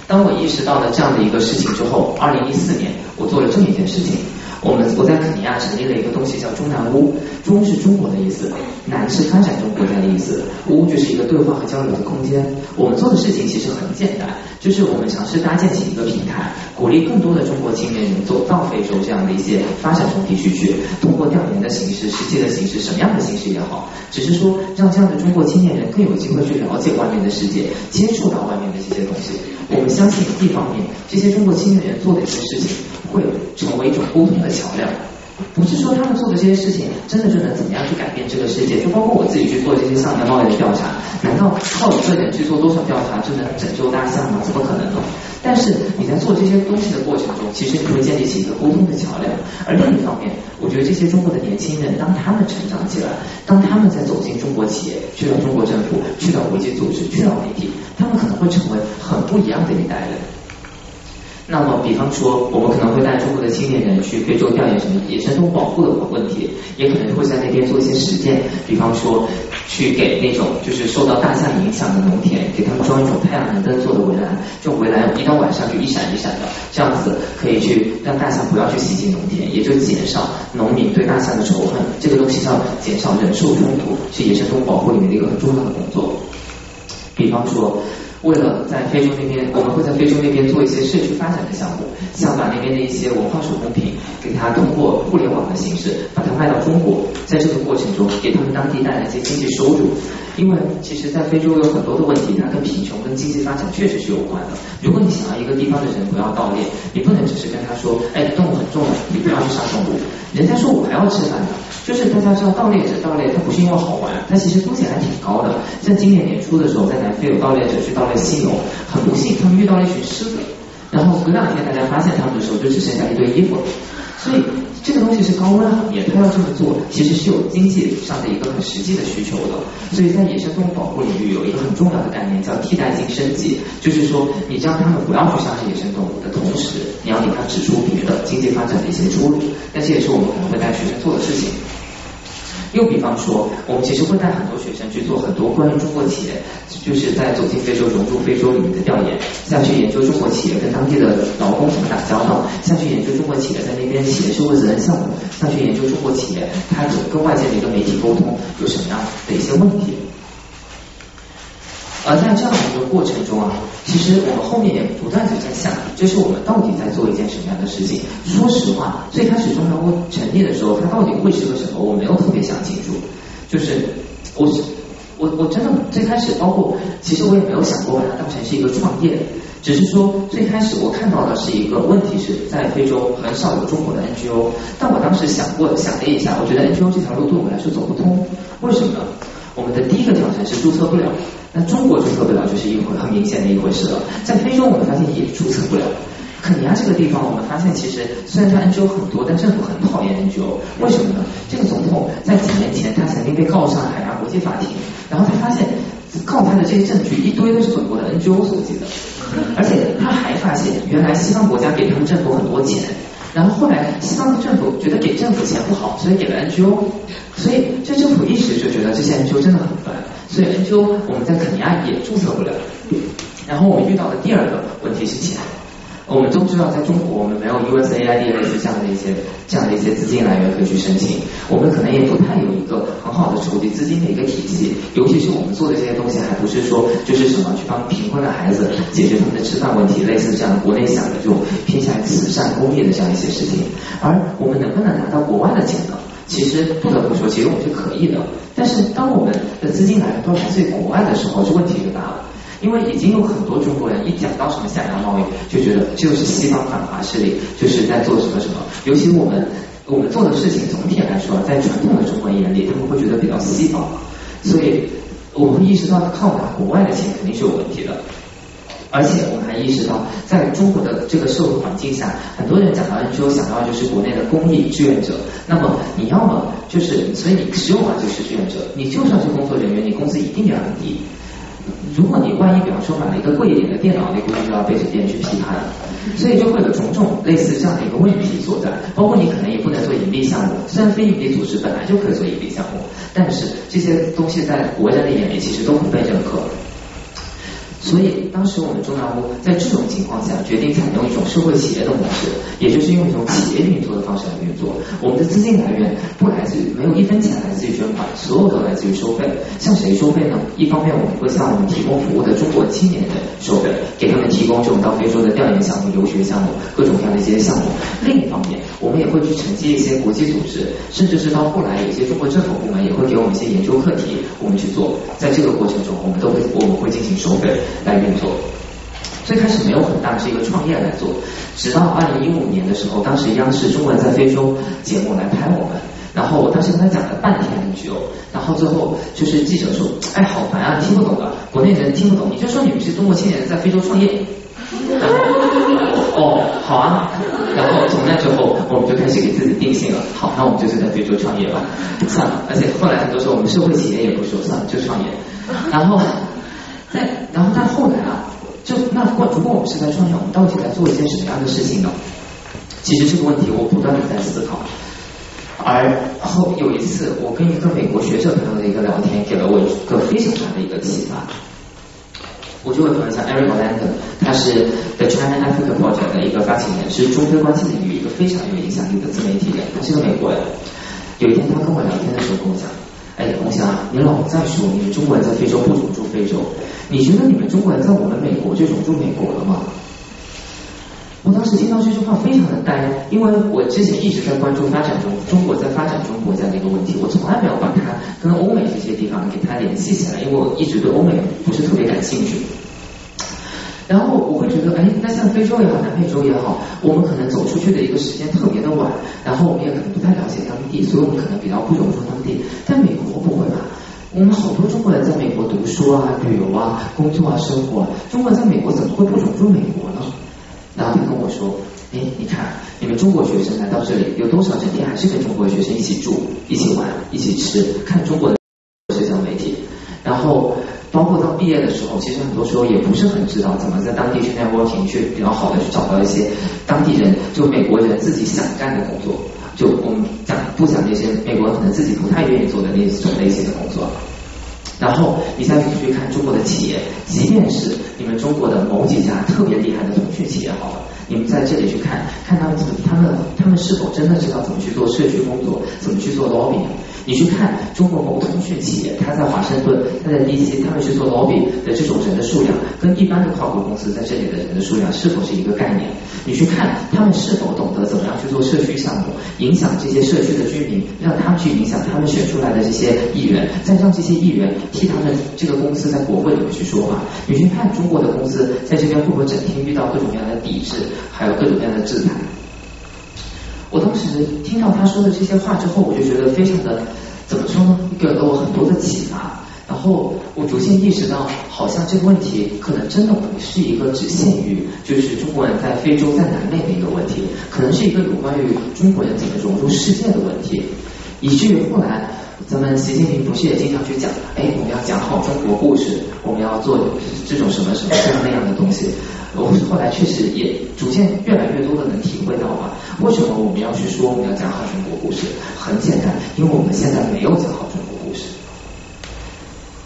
当我意识到了这样的一个事情之后，二零一四年我做了这么一件事情。我们我在肯尼亚成立了一个东西叫中南屋，中是中国的意思，南是发展中国家的意思，屋就是一个对话和交流的空间。我们做的事情其实很简单，就是我们尝试搭建起一个平台，鼓励更多的中国青年人走到非洲这样的一些发展中地区去，通过调研的形式、实际的形式，什么样的形式也好，只是说让这样的中国青年人更有机会去了解外面的世界，接触到外面的这些东西。我们相信一方面，这些中国青年人做的一些事情。会成为一种沟通的桥梁，不是说他们做的这些事情真的就能怎么样去改变这个世界，就包括我自己去做这些象牙贸易的调查，难道靠一个人去做多少调查就能拯救大象吗？怎么可能呢？但是你在做这些东西的过程中，其实你会建立起一个沟通的桥梁。而另一方面，我觉得这些中国的年轻人，当他们成长起来，当他们在走进中国企业，去到中国政府，去到国际组织，去到媒体，他们可能会成为很不一样的一代人。那么，比方说，我们可能会带中国的青年人去非洲调研什么野生动物保护的问题，也可能会在那边做一些实践，比方说，去给那种就是受到大象影响的农田，给他们装一种太阳能灯做的围栏，这围栏一到晚上就一闪一闪的，这样子可以去让大象不要去袭击农田，也就减少农民对大象的仇恨。这个东西叫减少人兽冲突，是野生动物保护里面的一个很重要的工作。比方说。为了在非洲那边，我们会在非洲那边做一些社区发展的项目，像把那边的一些文化手工品，给它通过互联网的形式把它卖到中国，在这个过程中给他们当地带来一些经济收入。因为其实，在非洲有很多的问题，它跟贫穷、跟经济发展确实是有关的。如果你想要一个地方的人不要盗猎，你不能只是跟他说，哎，动物很重要，你不要去杀动物。人家说我还要吃饭的，就是大家知道盗猎者盗猎，他不是因为好玩，他其实风险还挺高的。像今年年初的时候，在南非有盗猎者去盗猎犀牛，很不幸他们遇到了一群狮子，然后隔两天大家发现他们的时候，就只剩下一堆衣服了。所以这个东西是高温行业，他要这么做，其实是有经济上的一个很实际的需求的。所以在野生动物保护领域有一个很重要的概念叫替代性升级，就是说你让他们不要去杀害野生动物的同时，你要给他指出别的经济发展的一些出路。但这也是我们可能会带学生做的事情。又比方说，我们其实会带很多学生去做很多关于中国企业，就是在走进非洲、融入非洲里面的调研，像去研究中国企业跟当地的劳工怎么打交道，像去研究中国企业在那边企业社会责任项目，像去研究中国企业它有跟外界的一个媒体沟通有什么样的一些问题。而在这样的一个过程中啊，其实我们后面也不断的在想，就是我们到底在做一件什么样的事情？说实话，最开始中南屋成立的时候，它到底会是个什么？我没有特别想清楚。就是我我我真的最开始，包括其实我也没有想过把它当成是一个创业，只是说最开始我看到的是一个问题是在非洲很少有中国的 NGO，但我当时想过想了一下，我觉得 NGO 这条路对我们来说走不通。为什么呢？我们的第一个挑战是注册不了。那中国注册不了就是一回很明显的一回事了，在非洲我们发现也注册不了。肯尼亚这个地方，我们发现其实虽然它 NGO 很多，但政府很讨厌 NGO，为什么呢？这个总统在几年前他曾经被告上海牙国际法庭，然后他发现告他的这些证据一堆都是本国的 NGO 所记的，而且他还发现原来西方国家给他们政府很多钱。然后后来，西方的政府觉得给政府钱不好，所以给了 NGO，所以这政府一时就觉得这些 NGO 真的很烦，所以 NGO 我们在肯尼亚也注册不了。然后我们遇到的第二个问题是钱。我们都知道，在中国我们没有 USAID 类似这样的一些这样的一些资金来源可以去申请，我们可能也不太有一个很好的筹集资金的一个体系，尤其是我们做的这些东西，还不是说就是什么去帮贫困的孩子解决他们的吃饭问题，类似这样国内想的这种偏向于慈善公益的这样一些事情，而我们能不能拿到国外的钱呢？其实不得不说，其实我们是可以的，但是当我们的资金来源都来自于国外的时候，这问题就大了。因为已经有很多中国人一讲到什么下洋贸易，就觉得这就是西方反华势力，就是在做什么什么。尤其我们我们做的事情，总体来说，在传统的中国人眼里，他们会觉得比较西方。所以我们意识到靠拿国外的钱肯定是有问题的。而且我们还意识到，在中国的这个社会环境下，很多人讲到 NGO 想到就是国内的公益志愿者。那么你要么就是，所以你使用完就是志愿者，你就算是工作人员，你工资一定要很低。如果你万一比方说买了一个贵一点的电脑，你估计就要被酒店去批判了。所以就会有种种类似这样的一个问题所在。包括你可能也不能做盈利项目，虽然非盈利组织本来就可以做盈利项目，但是这些东西在国人的眼里其实都不被认可。所以当时我们中南屋在这种情况下决定采用一种社会企业的模式，也就是用一种企业运作的方式来运作。我们的资金来源不来自于没有一分钱来自于捐款，所有都来自于收费。向谁收费呢？一方面我们会向我们提供服务的中国青年人收费，给他们提供这种到非洲的调研项目、游学项目、各种各样的一些项目。另一方面，我们也会去承接一些国际组织，甚至是到后来有些中国政府部门也会给我们一些研究课题，我们去做。在这个过程中，我们都会我们会进行收费。来运作，最开始没有很大，是一个创业来做。直到二零一五年的时候，当时央视《中文在非洲》节目来拍我们，然后我当时跟他讲了半天 NGO，然后最后就是记者说：“哎，好烦啊，听不懂的，国内人听不懂，你就说你们是中国青年在非洲创业。”哦，好啊，然后从那之后，我们就开始给自己定性了，好，那我们就是在非洲创业吧，算了。而且后来很多时候，我们社会企业也不说，算了，就创业，然后。那，然后但后来啊，就那如果如果我们是在创业，我们到底在做一件什么样的事情呢？其实这个问题我不断的在思考。而后有一次，我跟一个美国学者朋友的一个聊天，给了我一个非常大的一个启发。我这位朋友叫 Eric Landon，他是 The China Africa Project 的一个发起人，是中非关系领域一个非常有影响力的自媒体人，他是个美国人。有一天他跟我聊天的时候跟我讲。哎，红霞，你老在说你们中国人在非洲不种住非洲，你觉得你们中国人在我们美国就种住美国了吗？我当时听到这句话非常的呆，因为我之前一直在关注发展中中国在发展中国家的一个问题，我从来没有把它跟欧美这些地方给它联系起来，因为我一直对欧美不是特别感兴趣。然后我会觉得，哎，那像非洲也好，南美洲也好，我们可能走出去的一个时间特别的晚，然后我们也可能不太了解当地，所以我们可能比较不融入当地。但美国不会吧？我们好多中国人在美国读书啊、旅游啊、工作啊、生活，中国人在美国怎么会不融入美国呢？然后他跟我说，哎，你看，你们中国学生来到这里，有多少整天还是跟中国学生一起住、一起玩、一起吃、看中国的，后。包括到毕业的时候，其实很多时候也不是很知道怎么在当地去 networking，去比较好的去找到一些当地人，就美国人自己想干的工作。就我们讲不讲那些美国人可能自己不太愿意做的那种类型的工作。然后你再去看中国的企业，即便是你们中国的某几家特别厉害的通讯企业，好了，你们在这里去看看他们怎么，他们他们是否真的知道怎么去做社区工作，怎么去做 lobby。你去看中国某通讯企业，它在华盛顿，它在 DC，他们去做 lobby 的这种人的数量，跟一般的跨国公司在这里的人的数量是否是一个概念？你去看他们是否懂得怎么样去做社区项目，影响这些社区的居民，让他们去影响他们选出来的这些议员，再让这些议员替他们这个公司在国会里面去说话。你去看中国的公司在这边会不会整天遇到各种各样的抵制，还有各种各样的制裁？我当时听到他说的这些话之后，我就觉得非常的怎么说呢？给了我很多的启发。然后我逐渐意识到，好像这个问题可能真的不是一个只限于就是中国人在非洲、在南美的一个问题，可能是一个有关于中国人怎么融入世界的问题。以至于后来，咱们习近平不是也经常去讲，哎，我们要讲好中国故事，我们要做这种什么什么这样那样的东西。我后来确实也逐渐越来越多的能体会到吧，为什么我们要去说我们要讲好中国故事？很简单，因为我们现在没有讲好中国。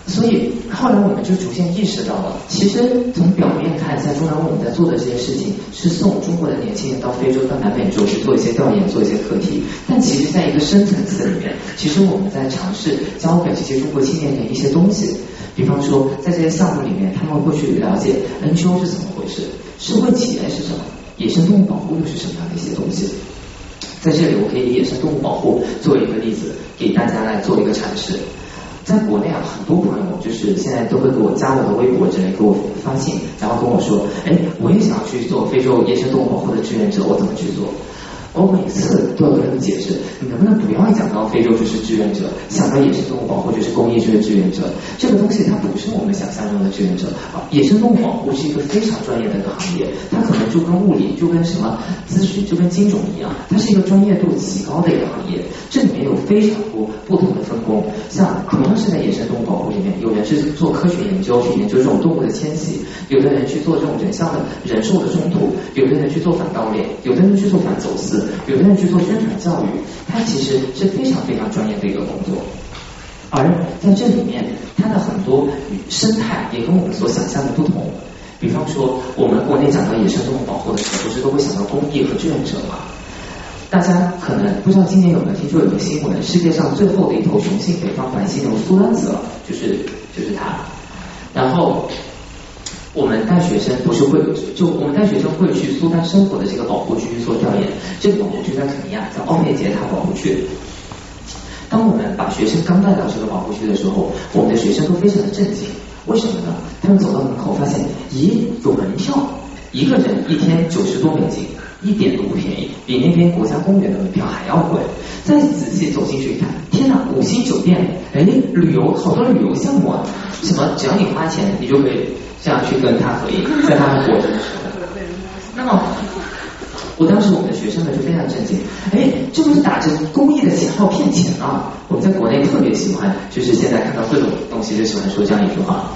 所以后来我们就逐渐意识到了，其实从表面看，在中央我们在做的这些事情，是送中国的年轻人到非洲、到南美洲去做一些调研、做一些课题。但其实，在一个深层次里面，其实我们在尝试教给这些中国青年人一些东西。比方说，在这些项目里面，他们会去了解 NGO 是怎么回事，社会企业是什么，野生动物保护又是什么样的一些东西。在这里，我可以以野生动物保护作为一个例子，给大家来做一个阐释。在国内啊，很多朋友就是现在都会给我加我的微博之类，给我发信，然后跟我说，哎，我也想去做非洲野生动物保护的志愿者，我怎么去做？我每次都要跟他们解释，你能不能不要讲到非洲就是志愿者，想到野生动物保护就是公益就是志愿者，这个东西它不是我们想象中的志愿者啊。野生动物保护是一个非常专业的一个行业，它可能就跟物理就跟什么咨询就跟金融一样，它是一个专业度极高的一个行业，这里面有非常多不同的分工。像同样是在野生动物保护里面，有人是做科学研究去研究这种动物的迁徙，有的人去做这种人像的人兽的冲突，有的人去做反盗猎，有的人去做反走私。有的人去做宣传教育，他其实是非常非常专业的一个工作，而在这里面，它的很多生态也跟我们所想象的不同。比方说，我们国内讲到野生动物保护的时候，不是都会想到公益和志愿者吗？大家可能不知道今年有没有听说有个新闻，世界上最后的一头雄性北方白犀牛苏丹死了，就是就是它，然后。我们带学生不是会就我们带学生会去苏丹生活的这个保护区做调研，这个保护区叫什么呀叫奥佩杰塔保护区。当我们把学生刚带到这个保护区的时候，我们的学生都非常的震惊，为什么呢？他们走到门口发现，咦，有门票，一个人一天九十多美金，一点都不便宜，比那边国家公园的门票还要贵。再仔细走进去一看，天哪，五星酒店，哎，旅游好多旅游项目啊，什么只要你花钱，你就可以。这样去跟他合影，在他活着的时候。那么，我当时我们的学生们就非常震惊，哎，这不是打着公益的旗号骗钱啊！我们在国内特别喜欢，就是现在看到各种东西就喜欢说这样一句话。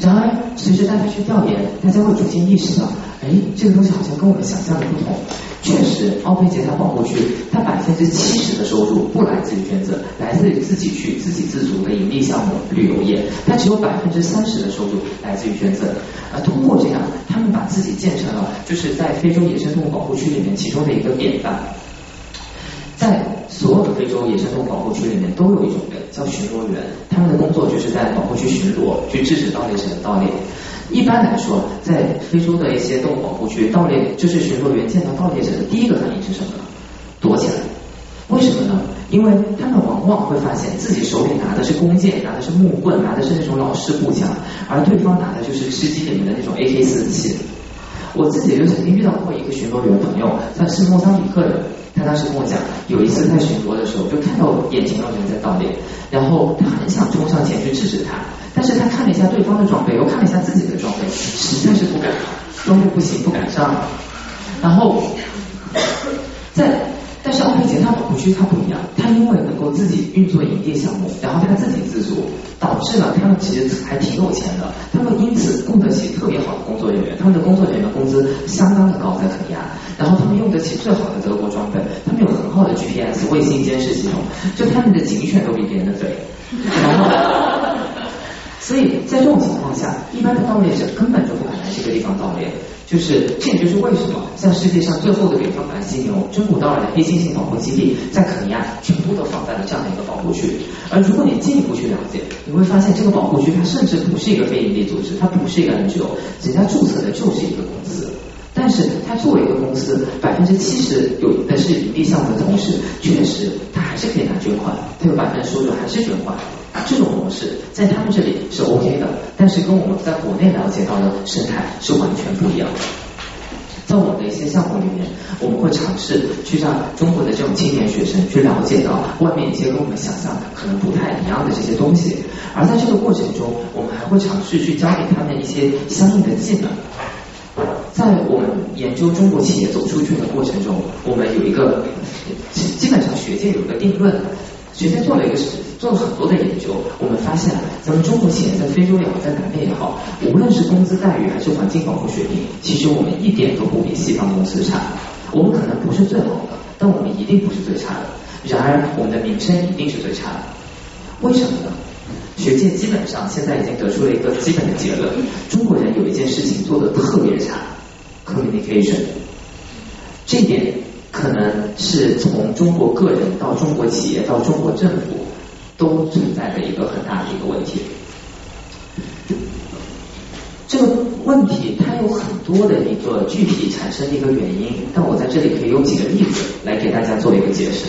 然而，随着大家去调研，大家会逐渐意识到，哎，这个东西好像跟我们想象的不同。确实，奥佩杰塔保护区，它百分之七十的收入不来自于捐赠，来自于自己去自给自足的盈利项目旅游业。它只有百分之三十的收入来自于捐赠。而通过这样，他们把自己建成了就是在非洲野生动物保护区里面其中的一个典范。在所有的非洲野生动物保护区里面，都有一种人叫巡逻员，他们的工作就是在保护区巡逻，去制止盗猎者的盗猎。一般来说，在非洲的一些动物保护区，盗猎就是巡逻员见到盗猎者的第一个反应是什么呢？躲起来。为什么呢？因为他们往往会发现自己手里拿的是弓箭，拿的是木棍，拿的是那种老式步枪，而对方拿的就是吃鸡里面的那种 AK 四七。我自己就曾经遇到过一个巡逻员朋友，他是莫桑比克的，他当时跟我讲，有一次在巡逻的时候，就看到眼前有人在盗猎，然后他很想冲上前去制止他。但是他看了一下对方的装备，又看了一下自己的装备，实在是不敢，装备不行，不敢上。然后在，但是奥佩杰他保护区他不一样，他因为能够自己运作营地项目，然后他自给自足，导致了他们其实还挺有钱的，他们因此供得起特别好的工作人员，他们的工作人员的工资相当的高，在肯尼亚，然后他们用得起最好的德国装备，他们有很好的 GPS 卫星监视系统，就他们的警犬都比别人的肥。然后。所以在这种情况下，一般的盗猎者根本就不敢来这个地方盗猎。就是这也就是为什么像世界上最后的北方白犀牛、真古道尔的黑猩猩保护基地，在肯尼亚全部都放在了这样的一个保护区。而如果你进一步去了解，你会发现这个保护区它甚至不是一个非营利组织，它不是一个 NGO，人家注册的就是一个公司。但是它作为一个公司，百分之七十有的是盈利项目的同时，确实它还是可以拿捐款，它有百分之收入还是捐款。这种模式在他们这里是 OK 的，但是跟我们在国内了解到的生态是完全不一样的。在我们的一些项目里面，我们会尝试去让中国的这种青年学生去了解到外面一些跟我们想象可能不太一样的这些东西，而在这个过程中，我们还会尝试去教给他们一些相应的技能。在我们研究中国企业走出去的过程中，我们有一个基本上学界有一个定论，学界做了一个做了很多的研究，我们发现咱们中国企业在非洲也好，在南美也好，无论是工资待遇还是环境保护水平，其实我们一点都不比西方公司差。我们可能不是最好的，但我们一定不是最差的。然而，我们的名声一定是最差的。为什么呢？学界基本上现在已经得出了一个基本的结论：中国人有一件事情做的特别差，communication。这点可能是从中国个人到中国企业到中国政府都存在的一个很大的一个问题。这个问题它有很多的一个具体产生的一个原因，但我在这里可以用几个例子来给大家做一个解释。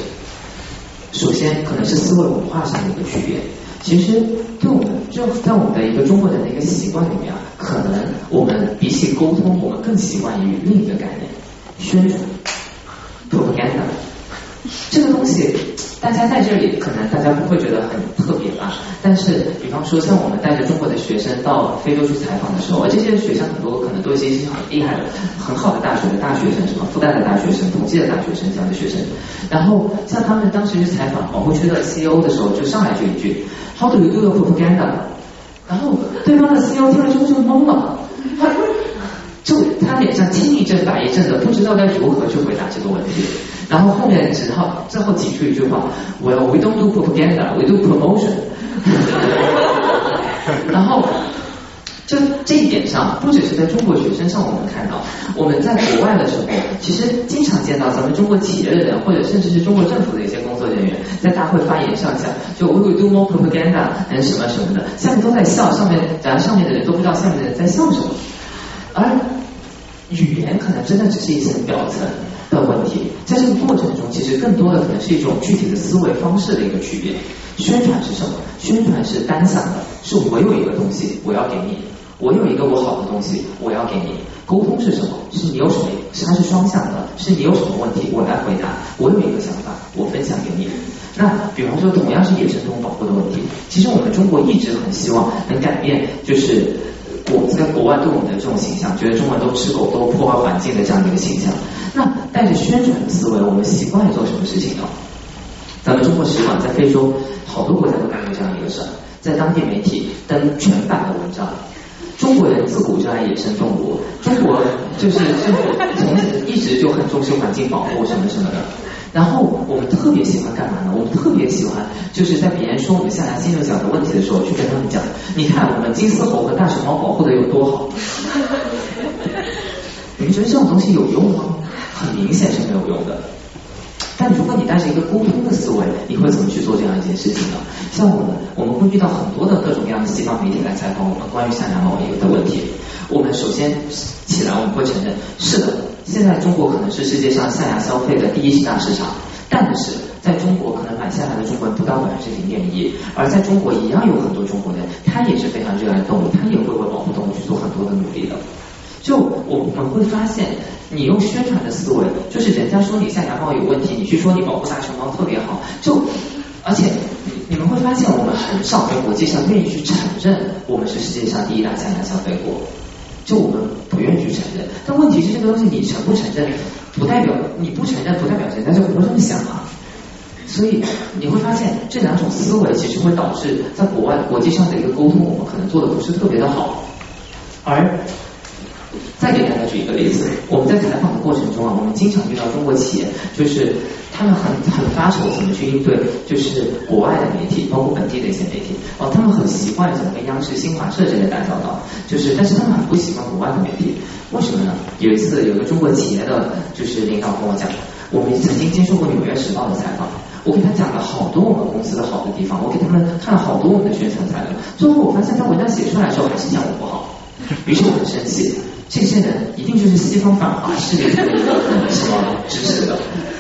首先，可能是思维文化上的一个区别。其实，对我们就在我们的一个中国人的一个习惯里面啊，可能我们比起沟通，我们更习惯于另一个概念——宣传。propaganda。这个东西，大家在这里可能大家不会觉得很特别吧？但是，比方说像我们带着中国的学生到非洲去采访的时候，这些学生很多可能都是一些很厉害的、很好的大学的大学生，什么复旦的大学生、同济的大学生这样的学生。然后，像他们当时去采访保护区的 CEO 的时候，就上来就一句：“How do you do your propaganda？” 然后对方的 CEO 听了之后就懵了，他就他脸上青一阵白一阵的，不知道该如何去回答这个问题。然后后面只好最后挤出一句话：“Well, we don't do propaganda, we do promotion。”然后就这一点上，不只是在中国学生上我们看到，我们在国外的时候，其实经常见到咱们中国企业的人，或者甚至是中国政府的一些工作人员，在大会发言上讲，就 “We will do more propaganda” 嗯什么什么的，下面都在笑，上面然后上面的人都不知道下面的人在笑什么，而语言可能真的只是一层表层。的问题，在这个过程中，其实更多的可能是一种具体的思维方式的一个区别。宣传是什么？宣传是单向的，是我有一个东西我要给你，我有一个我好的东西我要给你。沟通是什么？是你有什么？是它是双向的，是你有什么问题我来回答，我有一个想法我分享给你。那比方说，同样是野生动物保护的问题，其实我们中国一直很希望能改变，就是我们在国外对我们的这种形象，觉得中国人都吃狗都破坏环境的这样的一个形象。那带着宣传的思维，我们习惯做什么事情呢？咱们中国使馆在非洲好多国家都干过这样一个事儿，在当地媒体登全版的文章。中国人自古就爱野生动物，中国就是政府从一直就很重视环境保护什么什么的。然后我们特别喜欢干嘛呢？我们特别喜欢就是在别人说我们象牙金牛角的问题的时候，去跟他们讲，你看我们金丝猴和大熊猫保护的有多好。你们觉得这种东西有用吗？很明显是没有用的。但如果你带着一个沟通的思维，你会怎么去做这样一件事情呢？像我们，我们会遇到很多的各种各样的西方媒体来采访我们关于象牙贸易的问题。我们首先起来，我们会承认，是的，现在中国可能是世界上象牙消费的第一大市场，但是在中国可能买下来的中国人不到百分之零点一，而在中国一样有很多中国人，他也是非常热爱动物，他也会为保护动物去做很多的努力的。就我们会发现，你用宣传的思维，就是人家说你象牙贸有问题，你去说你保护大熊猫特别好，就而且你们会发现，我们很少在国际上愿意去承认我们是世界上第一大象牙消费国，就我们不愿意去承认。但问题是，这个东西你承不承认，不代表你不承认，不代表人家就不会这么想啊。所以你会发现，这两种思维其实会导致在国外国际上的一个沟通，我们可能做的不是特别的好，而。再给大家举一个例子，我们在采访的过程中啊，我们经常遇到中国企业，就是他们很很发愁怎么去应对，就是国外的媒体，包括本地的一些媒体，哦，他们很习惯怎么跟央视、新华社这些打交道，就是，但是他们很不习惯国外的媒体，为什么呢？有一次，有个中国企业的就是领导跟我讲，我们曾经接受过《纽约时报》的采访，我给他讲了好多我们公司的好的地方，我给他们看了好多我们的宣传材料，最后我发现他文章写出来的时候还是讲我不好，于是我很生气。这些人一定就是西方反华势力什么支持的。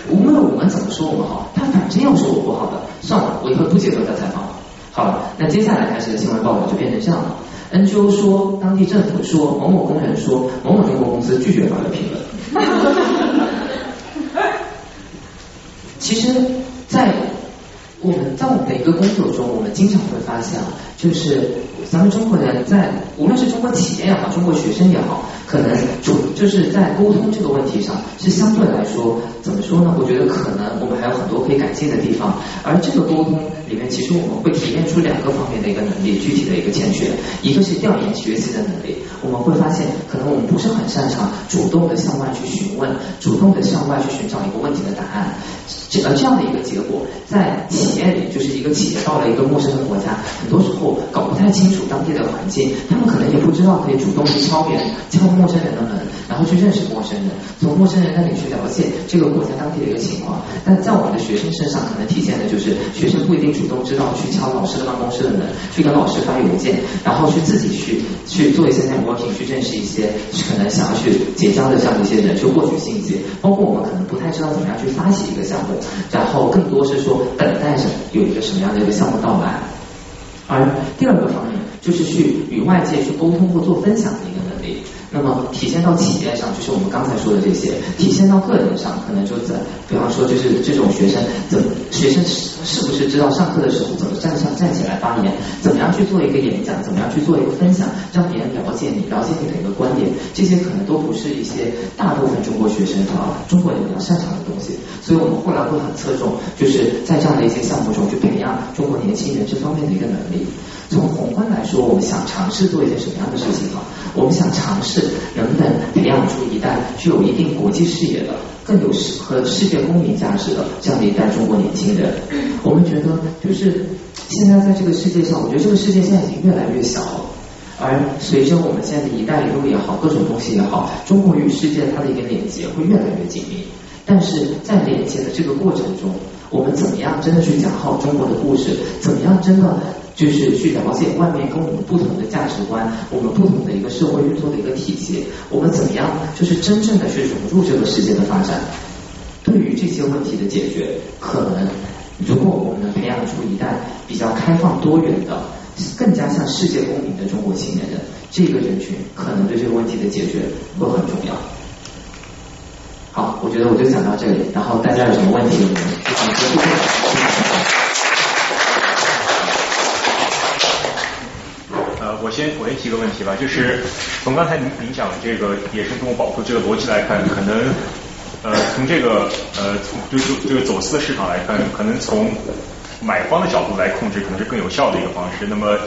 无论我们怎么说我们好，他反正要说我不好的，算了，我以后不接受他采访了。好了，那接下来开始的新闻报道就变成这样了：NGO 说，当地政府说，某某工人说，某某中国公司拒绝发表评论。其实，在我们在我们的一个工作中，我们经常会发现啊，就是咱们中国人在无论是中国企业也好，中国学生也好。可能主就是在沟通这个问题上，是相对来说怎么说呢？我觉得可能我们还有很多可以改进的地方。而这个沟通里面，其实我们会提炼出两个方面的一个能力，具体的一个欠缺，一个是调研学习的能力。我们会发现，可能我们不是很擅长主动的向外去询问，主动的向外去寻找一个问题的答案。这而这样的一个结果，在企业里，就是一个企业到了一个陌生的国家，很多时候搞不太清楚当地的环境，他们可能也不知道可以主动去敲别人敲。陌生人的门，然后去认识陌生人，从陌生人那里去了解这个国家当地的一个情况。但在我们的学生身上，可能体现的就是学生不一定主动知道去敲老师的办公室的门，去跟老师发邮件，然后去自己去去做一些 networking，去认识一些可能想要去结交的这样的一些人，去获取信息。包括我们可能不太知道怎么样去发起一个项目，然后更多是说等待着有一个什么样的一个项目到来。而第二个方面就是去与外界去沟通或做分享的一个能力。那么体现到企业上，就是我们刚才说的这些；体现到个人上，可能就在，比方说就是这种学生怎，学生是不是知道上课的时候怎么站上站起来发言，怎么样去做一个演讲，怎么样去做一个分享，让别人了解你，了解你的一个观点，这些可能都不是一些大部分中国学生啊，中国人比较擅长的东西。所以我们后来会很侧重，就是在这样的一些项目中去培养中国年轻人这方面的一个能力。从宏观来说，我们想尝试做一件什么样的事情呢？我们想尝试能不能培养出一代具有一定国际视野的、更有世和世界公民价值的这样的一代中国年轻人。我们觉得，就是现在在这个世界上，我觉得这个世界现在已经越来越小了。而随着我们现在的一带一路也好，各种东西也好，中国与世界它的一个连接会越来越紧密。但是在连接的这个过程中，我们怎么样真的去讲好中国的故事？怎么样真的？就是去了解外面跟我们不同的价值观，我们不同的一个社会运作的一个体系，我们怎么样就是真正的去融入这个世界的发展？对于这些问题的解决，可能如果我们能培养出一代比较开放多元的、更加像世界公民的中国青年人，这个人群可能对这个问题的解决会很重要。好，我觉得我就讲到这里，然后大家有什么问题，我们。我先我先提个问题吧，就是从刚才您您讲的这个野生动物保护这个逻辑来看，可能呃从这个呃从就是这个走私的市场来看，可能从买方的角度来控制，可能是更有效的一个方式。那么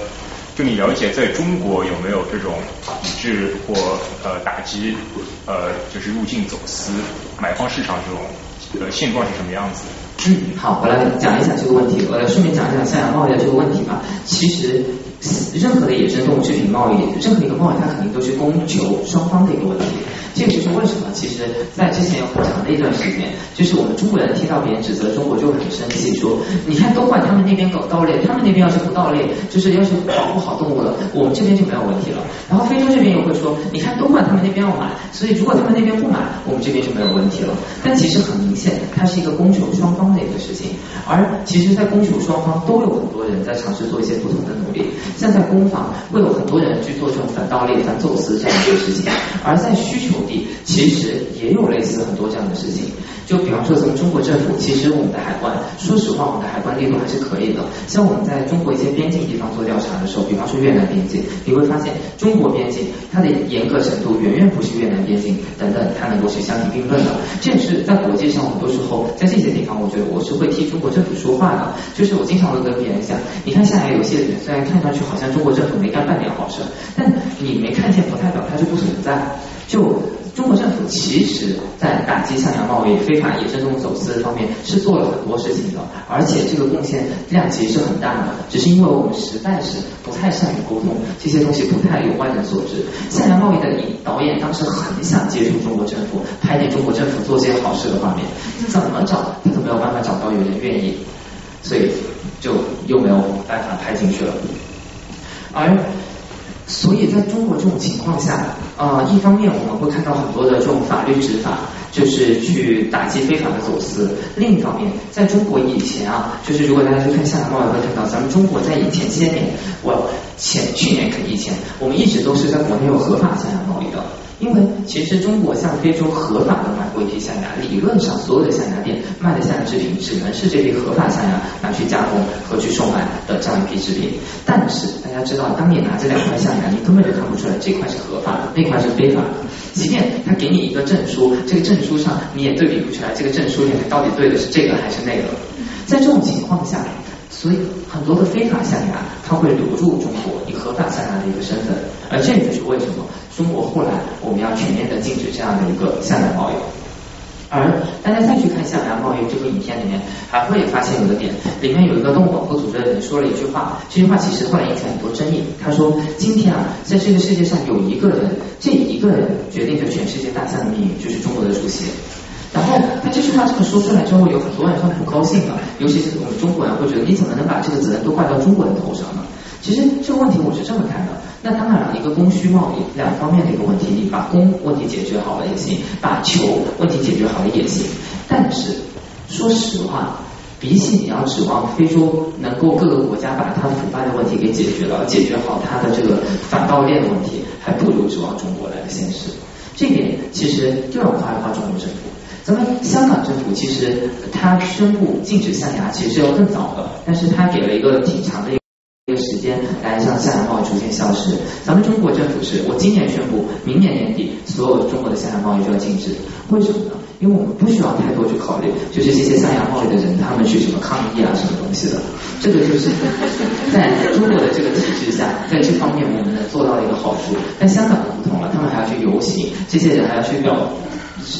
就你了解，在中国有没有这种抵制或呃打击呃就是入境走私买方市场这种呃现状是什么样子？嗯，好，我来讲一讲这个问题，我来顺便讲一讲象牙贸易的这个问题吧。其实。任何的野生动物制品贸易，任何一个贸易，它肯定都是供求双方的一个问题。这个就是为什么，其实，在之前有很长的一段时间，就是我们中国人听到别人指责中国就很生气，说你看东莞他们那边搞盗猎，他们那边要是不盗猎，就是要是保护好动物了，我们这边就没有问题了。然后非洲这边又会说，你看东莞他们那边要买，所以如果他们那边不买，我们这边就没有问题了。但其实很明显，它是一个供求双方的一个事情，而其实，在供求双方都有很多人在尝试做一些不同的努力。像在工坊，会有很多人去做这种反盗猎、反走私这样一个事情，而在需求地，其实其实也有类似很多这样的事情。就比方说，咱们中国政府，其实我们的海关，说实话，我们的海关力度还是可以的。像我们在中国一些边境地方做调查的时候，比方说越南边境，你会发现中国边境它的严格程度远远不是越南边境等等，它能够去相提并论的。这也是在国际上很多时候，在这些地方，我觉得我是会替中国政府说话的。就是我经常会跟别人讲，你看下来有些人虽然看上去。好像中国政府没干半点好事，但你没看见不代表它就不存在。就中国政府其实在打击象牙贸易、非法野生动物走私方面是做了很多事情的，而且这个贡献量其实是很大的。只是因为我们实在是不太善于沟通，这些东西不太有外人所知。象牙贸易的导演当时很想接触中国政府，拍点中国政府做些好事的画面，怎么找他都没有办法找到有人愿意，所以就又没有办法拍进去了。而所以，在中国这种情况下，啊，一方面我们会看到很多的这种法律执法，就是去打击非法的走私；另一方面，在中国以前啊，就是如果大家去看象牙贸易，会看到咱们中国在以前些年，我前去年以前，我们一直都是在国内有合法象牙贸易的。因为其实中国向非洲合法的买过一批象牙，理论上所有的象牙店卖的象牙制品只能是这批合法象牙拿去加工和去售卖的这样一批制品。但是大家知道，当你拿这两块象牙，你根本就看不出来这块是合法的，那块是非法的。即便他给你一个证书，这个证书上你也对比不出来，这个证书里面到底对的是这个还是那个。在这种情况下，所以很多的非法象牙它会流入中国以合法象牙的一个身份，而这就是为什么。中国后来我们要全面的禁止这样的一个象牙贸易，而大家再去看象牙贸易这部影片里面，还会发现有个点，里面有一个动物保护组织的人说了一句话，这句话其实后来引起很多争议。他说：“今天啊，在这个世界上有一个人，这一个人决定着全世界大象的命运，就是中国的主席。”然后他这句话这么说出来之后，有很多人很不高兴的，尤其是我们中国人会觉得，你怎么能把这个责任都怪到中国人头上呢？其实这个问题我是这么看的。那当然了，一个供需贸易两方面的一个问题，你把供问题解决好了也行，把求问题解决好了也行。但是说实话，比起你要指望非洲能够各个国家把它腐败的问题给解决了，解决好它的这个反盗链问题，还不如指望中国来的现实。这点其实又要夸一夸中国政府。咱们香港政府其实他宣布禁止象牙，其实要更早的，但是他给了一个挺长的这个时间来让象牙贸易逐渐消失。咱们中国政府是我今年宣布，明年年底所有中国的象牙贸易就要禁止，为什么呢？因为我们不需要太多去考虑，就是这些象牙贸易的人他们去什么抗议啊什么东西的，这个就是在中国的这个体制下，在这方面我们能做到一个好处。但香港不同了，他们还要去游行，这些人还要去表。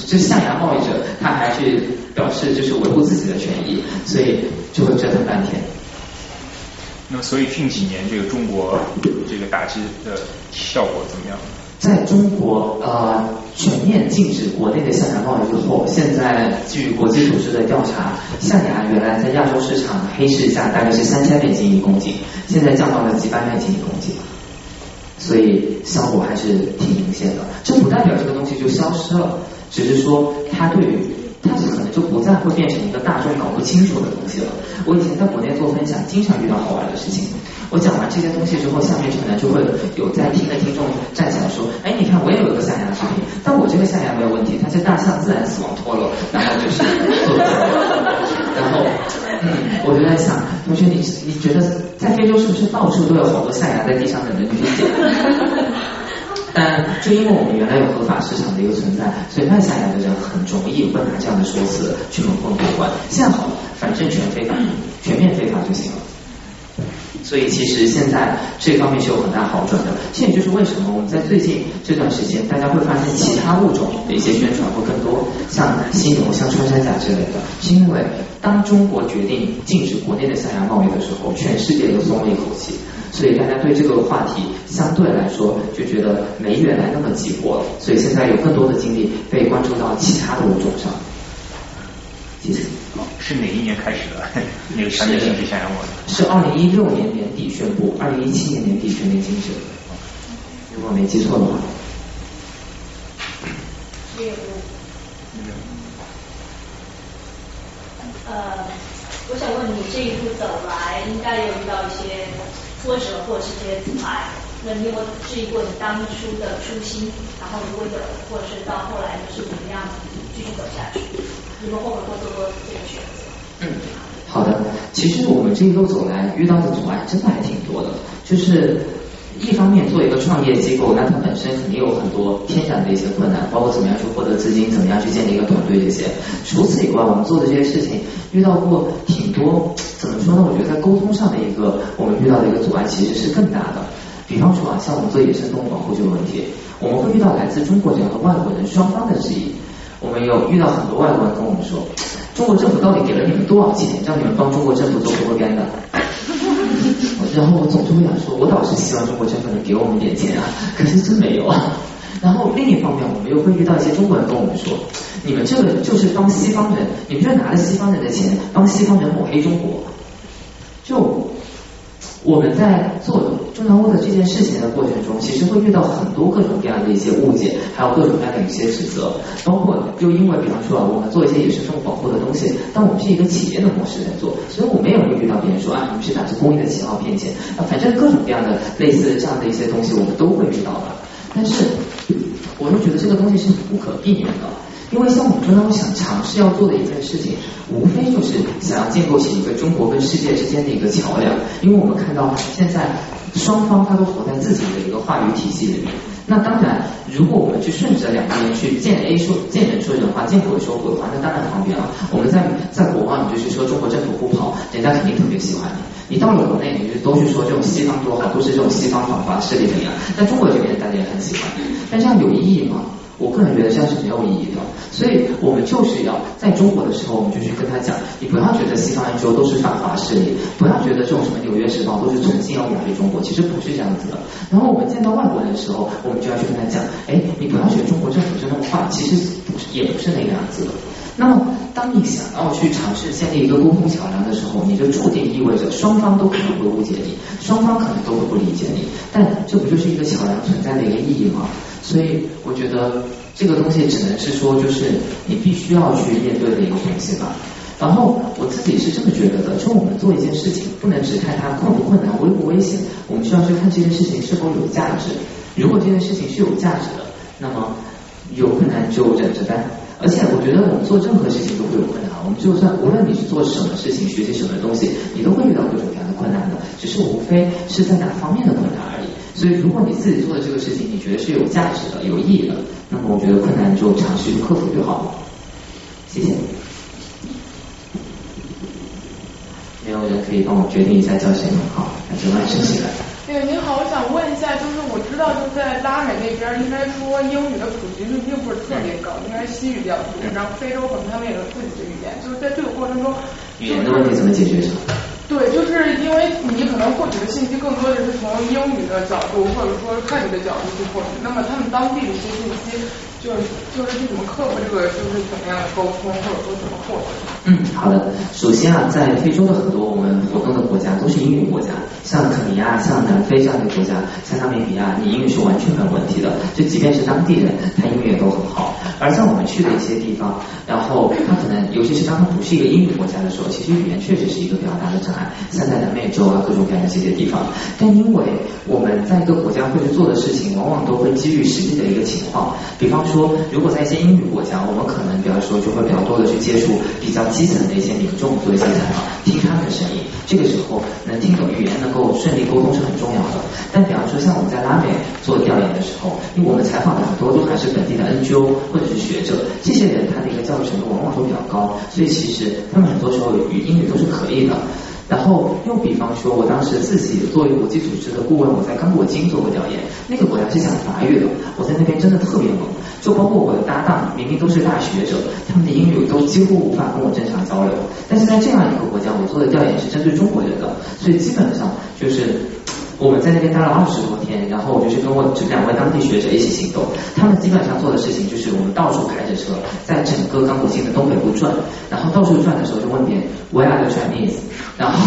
就象牙贸易者，他还去表示就是维护自己的权益，所以就会折腾半天。那所以近几年这个中国这个打击的效果怎么样？在中国呃全面禁止国内的象牙贸易之后，现在据国际组织的调查，象牙原来在亚洲市场黑市价大概是三千美金一公斤，现在降到了几百美金一公斤。所以效果还是挺明显的，这不代表这个东西就消失了，只是说它对于它可能就不再会变成一个大众搞不清楚的东西了。我以前在国内做分享，经常遇到好玩的事情。我讲完这些东西之后，下面可能就会有在听的听众站起来说：“哎，你看我也有个象牙视频，但我这个象牙没有问题，它是大象自然死亡脱落，然后就是做的。”然后。嗯，我就在想，同学，你你觉得在非洲是不是到处都有好多象牙在地上等着你去捡？但就因为我们原来有合法市场的一个存在，所以卖象牙的人很容易会拿这样的说辞去蒙混过关。现在好，反正全非法，全面非法就行了。所以其实现在这方面是有很大好转的，这也就是为什么我们在最近这段时间，大家会发现其他物种的一些宣传会更多，像犀牛、像穿山甲之类的，是因为当中国决定禁止国内的象牙贸易的时候，全世界都松了一口气，所以大家对这个话题相对来说就觉得没原来那么急迫了，所以现在有更多的精力被关注到其他的物种上。谢谢。是哪一年开始的？那个？是二零一六年年底宣布，二零一七年年底全面禁止。如果没记错的话。业务。呃，我想问你，这一路走来，应该有遇到一些挫折或者是这些阻碍。那你有质疑过你当初的初心？然后如果有，或者是到后来你是怎么样继续走下去？你们会不会做过这个选择？嗯，好的。其实我们这一路走来遇到的阻碍真的还挺多的。就是一方面做一个创业机构，那它本身肯定有很多天然的一些困难，包括怎么样去获得资金，怎么样去建立一个团队这些。除此以外，我们做的这些事情遇到过挺多，怎么说呢？我觉得在沟通上的一个我们遇到的一个阻碍其实是更大的。比方说啊，像我们做野生动物保护这个问题，我们会遇到来自中国人和外国人双方的质疑。我们有遇到很多外国人跟我们说，中国政府到底给了你们多少钱，让你们帮中国政府做 propaganda？然后我总是会想说，我倒是希望中国政府能给我们点钱啊，可是真没有啊。然后另一方面，我们又会遇到一些中国人跟我们说，你们这个就是帮西方人，你们就拿着西方人的钱帮西方人抹黑中国，就。我们在做中央屋的这件事情的过程中，其实会遇到很多各种各样的一些误解，还有各种各样的一些指责，包括就因为比方说啊，我们做一些野生动物保护的东西，但我们是一个企业的模式在做，所以我们也会遇到别人说啊，你们是打着公益的旗号骗钱啊，反正各种各样的类似这样的一些东西，我们都会遇到的。但是，我又觉得这个东西是不可避免的。因为像我们中央想尝试要做的一件事情，无非就是想要建构起一个中国跟世界之间的一个桥梁。因为我们看到现在双方他都活在自己的一个话语体系里面。那当然，如果我们去顺着两边去见 A 说见人说人话，见鬼说鬼话，那当然方便了。我们在在国外，你就去说中国政府不跑，人家肯定特别喜欢你。你到了国内，你就都去说这种西方多好，都是这种西方反华势力怎样。在中国这边，大家也很喜欢。但这样有意义吗？我个人觉得这样是没有意义的，所以我们就是要在中国的时候，我们就去跟他讲，你不要觉得西方一周都是反华势力，不要觉得这种什么纽约时报都是存心要抹黑中国，其实不是这样子的。然后我们见到外国人的时候，我们就要去跟他讲，哎，你不要觉得中国政府是那么坏，其实不是，也不是那个样子的。那么，当你想要去尝试建立一个沟通桥梁的时候，你就注定意味着双方都可能会误解你，双方可能都会不理解你。但这不就是一个桥梁存在的一个意义吗？所以我觉得这个东西只能是说，就是你必须要去面对的一个东西吧。然后我自己是这么觉得的，就我们做一件事情，不能只看它困不困难、危不危险，我们需要去看这件事情是否有价值。如果这件事情是有价值的，那么有困难就忍着干。而且我觉得我们做任何事情都会有困难，我们就算无论你是做什么事情、学习什么东西，你都会遇到各种各样的困难的，只是无非是在哪方面的困难而已。所以，如果你自己做的这个事情，你觉得是有价值的、有意义的，那么我觉得困难就尝试去克服就好了。谢谢。没有人可以帮我决定一下叫谁吗？好，那就万事起来。那个您好，我想问一下，就是我知道就在拉美那边，应该说英语的普及率并不是特别高，应该西语比较多。然后非洲可能他们也有自己的语言，就是在这个过程中，语言的问题怎么解决？对，就是因为你可能获取的信息更多的是从英语的角度，或者说汉语的角度去获取，那么他们当地的一些信息，就是就是去怎么克服这个，就是怎么样的沟通，或者说怎么获得？嗯，好的。首先啊，在非洲的很多我们活动的国家都是英语国家，像肯尼亚、像南非这样的国家，像纳米比亚，你英语是完全没有问题的，就即便是当地人，他英语也都很好。而像我们去的一些地方，然后他可能，尤其是当他不是一个英语国家的时候，其实语言确实是一个比较大的障碍。像在南美洲啊，各种各样的这些地方，但因为我们在一个国家会去做的事情，往往都会基于实际的一个情况。比方说，如果在一些英语国家，我们可能比方说就会比较多的去接触比较基层的一些民众，做一些采访，听他们的声音。这个时候能听懂语言，能够顺利沟通是很重要的。但比方说，像我们在拉美做调研的时候，因为我们采访的很多都还是本地的 NGO 或者是学者，这些人他的一个教育程度往往都比较高，所以其实他们很多时候语英语都是可以的。然后又比方说，我当时自己作为国际组织的顾问，我在刚果金做过调研，那个国家是讲法语的，我在那边真的特别懵。就包括我的搭档，明明都是大学者，他们的英语都几乎无法跟我正常交流。但是在这样一个国家，我做的调研是针对中国人的，所以基本上就是。我们在那边待了二十多天，然后我就是跟我这两位当地学者一起行动。他们基本上做的事情就是我们到处开着车，在整个刚果金的东北部转，然后到处转的时候就问别人 Where are the Chinese？然后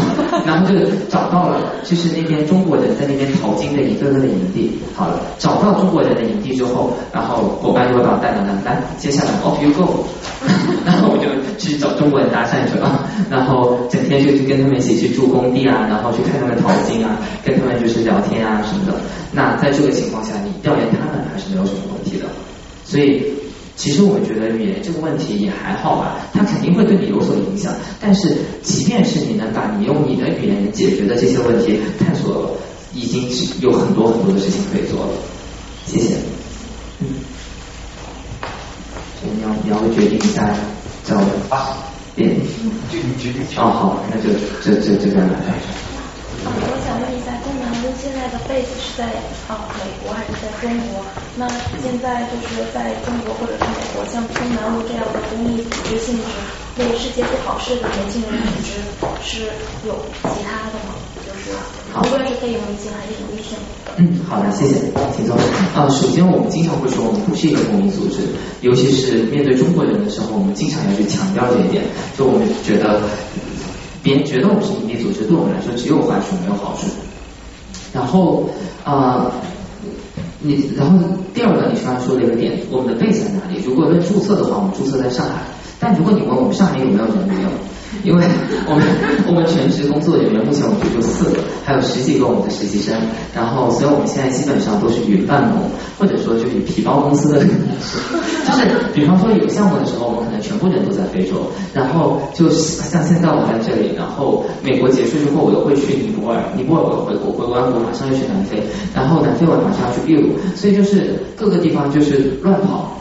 然后就找到了，就是那边中国人在那边淘金的一个个的营地。好了，找到中国人的营地之后，然后伙伴就会把我带到那来，接下来 Off you go。然后我就去找中国人搭讪去了，然后整天就去跟他们一起去住工地啊，然后去看他们淘金啊，跟他们就是聊天啊什么的。那在这个情况下，你调研他们还是没有什么问题的。所以其实我觉得语言这个问题也还好吧，它肯定会对你有所影响。但是即便是你能把你用你的语言解决的这些问题探索，已经是有很多很多的事情可以做了。谢谢。嗯。你要你要决定一下找啊，点，就你决定。哦好，那就这这这边来。啊，我想问一下，现在的 base 是在啊美国还是在中国？那现在就是在中国或者是美国，像中南屋这样的公益组织性质，为世界做好事的年轻人组织是有其他的吗？就是无论是非盈利性还是盈利性。嗯，好的，谢谢，请坐。啊，首先我们经常会说，我们不是一个公益组织，尤其是面对中国人的时候，我们经常要去强调这一点。就我们觉得，别人觉得我们是盈利组织，对我们来说只有坏处没有好处。然后啊，你然后第二个，你刚才说的一个点，我们的背在哪里？如果问注册的话，我们注册在上海。但如果你问我们上海有没有人，没有。因为我们我们全职工作人员目前我们就四个，还有十几个我们的实习生，然后所以我们现在基本上都是云办公，或者说就是皮包公司的，就是比方说有项目的时候，我们可能全部人都在非洲，然后就像现在我在这里，然后美国结束之后，我又会去尼泊尔，尼泊尔我回国，回完国马上又去南非，然后南非我马上要去秘鲁，所以就是各个地方就是乱跑。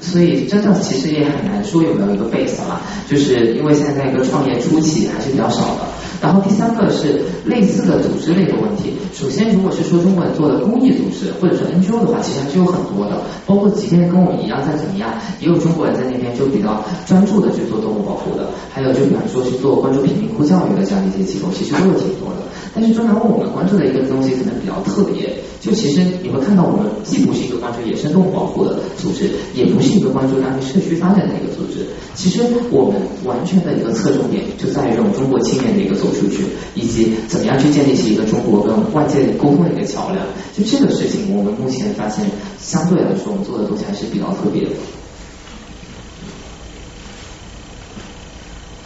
所以真的其实也很难说有没有一个 base 了，就是因为现在一个创业初期还是比较少的。然后第三个是类似的组织类的问题。首先，如果是说中国人做的公益组织或者是 NGO 的话，其实还是有很多的。包括即便跟我们一样在怎么样，也有中国人在那边就比较专注的去做动物保护的。还有就比方说去做关注贫民窟教育的这样的一些机构，其实都有挺多的。但是中南问我们关注的一个东西可能比较特别。就其实你会看到，我们既不是一个关注野生动物保护的组织，也不是一个关注当地社区发展的一个组织。其实我们完全的一个侧重点就在于这种中国青年的一个走出去，以及怎么样去建立起一个中国跟外界沟通的一个桥梁。就这个事情，我们目前发现相对来说，我们做的东西还是比较特别的。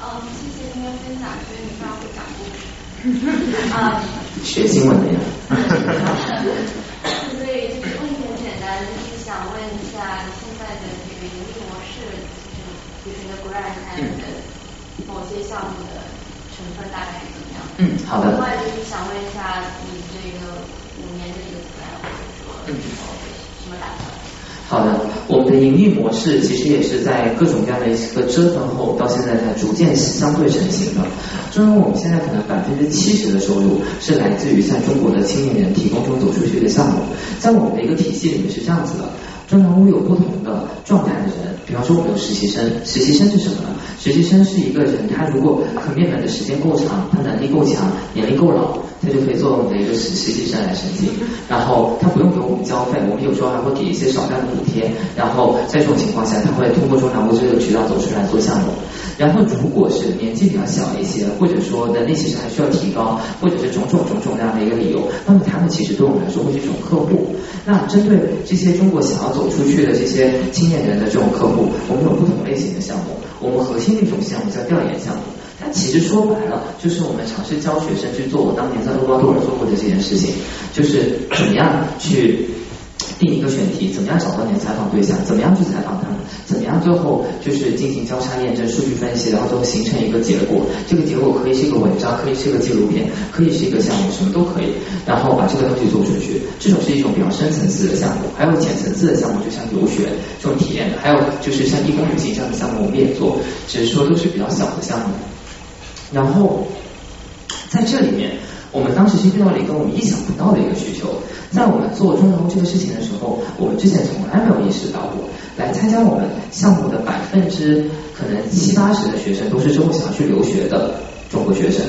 嗯，谢谢今天分享，觉得你非常会讲故事。啊，学新闻的呀。所以就是问题很简单，就是想问一下你现在的这个盈利模式，就是就是你的 grant and 某些项目的成分大概是怎么样？嗯，好的。另外就是想问一下你这个五年的一个 plan 或者说什么打算？好的，我们的盈利模式其实也是在各种各样的一个折腾后，到现在才逐渐相对成型的。正如我们现在可能百分之七十的收入是来自于向中国的青年人提供这种走出去的项目，在我们的一个体系里面是这样子的。正常屋有不同的状态的人，比方说我们有实习生，实习生是什么呢？实习生是一个人，他如果可面门的时间够长，他能力够强，年龄够老。他就可以做我们的一个实实习生来申请，然后他不用给我们交费，我们有时候还会给一些少量的补贴，然后在这种情况下，他会通过中南屋这个渠道走出来做项目。然后如果是年纪比较小一些，或者说能力其实还需要提高，或者是种种种种这样的一个理由，那么他们其实对我们来说会是一种客户。那针对这些中国想要走出去的这些青年人的这种客户，我们有不同类型的项目。我们核心的一种项目叫调研项目。它其实说白了，就是我们尝试教学生去做我当年在厄瓜多尔做过的这件事情，就是怎么样去定一个选题，怎么样找到你的采访对象，怎么样去采访他们，怎么样最后就是进行交叉验证、数据分析，然后最后形成一个结果。这个结果可以是一个文章，可以是一个纪录片，可以是一个项目，什么都可以。然后把这个东西做出去，这种是一种比较深层次的项目。还有浅层次的项目，就像游学这种体验的，还有就是像义工旅行这样的项目，我们也做，只是说都是比较小的项目。然后在这里面，我们当时是遇到了一个我们意想不到的一个需求。在我们做中南屋这个事情的时候，我们之前从来没有意识到过，来参加我们项目的百分之可能七八十的学生都是之后想要去留学的中国学生。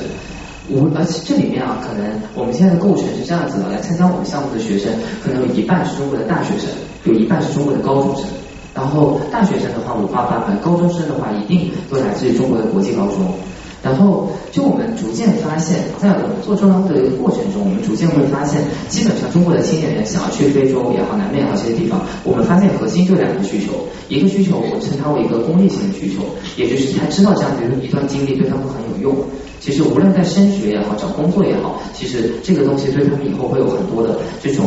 无而且这里面啊，可能我们现在的构成是这样子的：来参加我们项目的学生，可能有一半是中国的大学生，有一半是中国的高中生。然后大学生的话五花八门，高中生的话一定都来自于中国的国际高中。然后，就我们逐渐发现，在我们做中央的一个过程中，我们逐渐会发现，基本上中国的青年人想要去非洲也好、南美也好这些地方，我们发现核心就两个需求，一个需求我称它为一个功利性的需求，也就是他知道这样的一段经历对他们很有用。其实无论在升学也好、找工作也好，其实这个东西对他们以后会有很多的这种。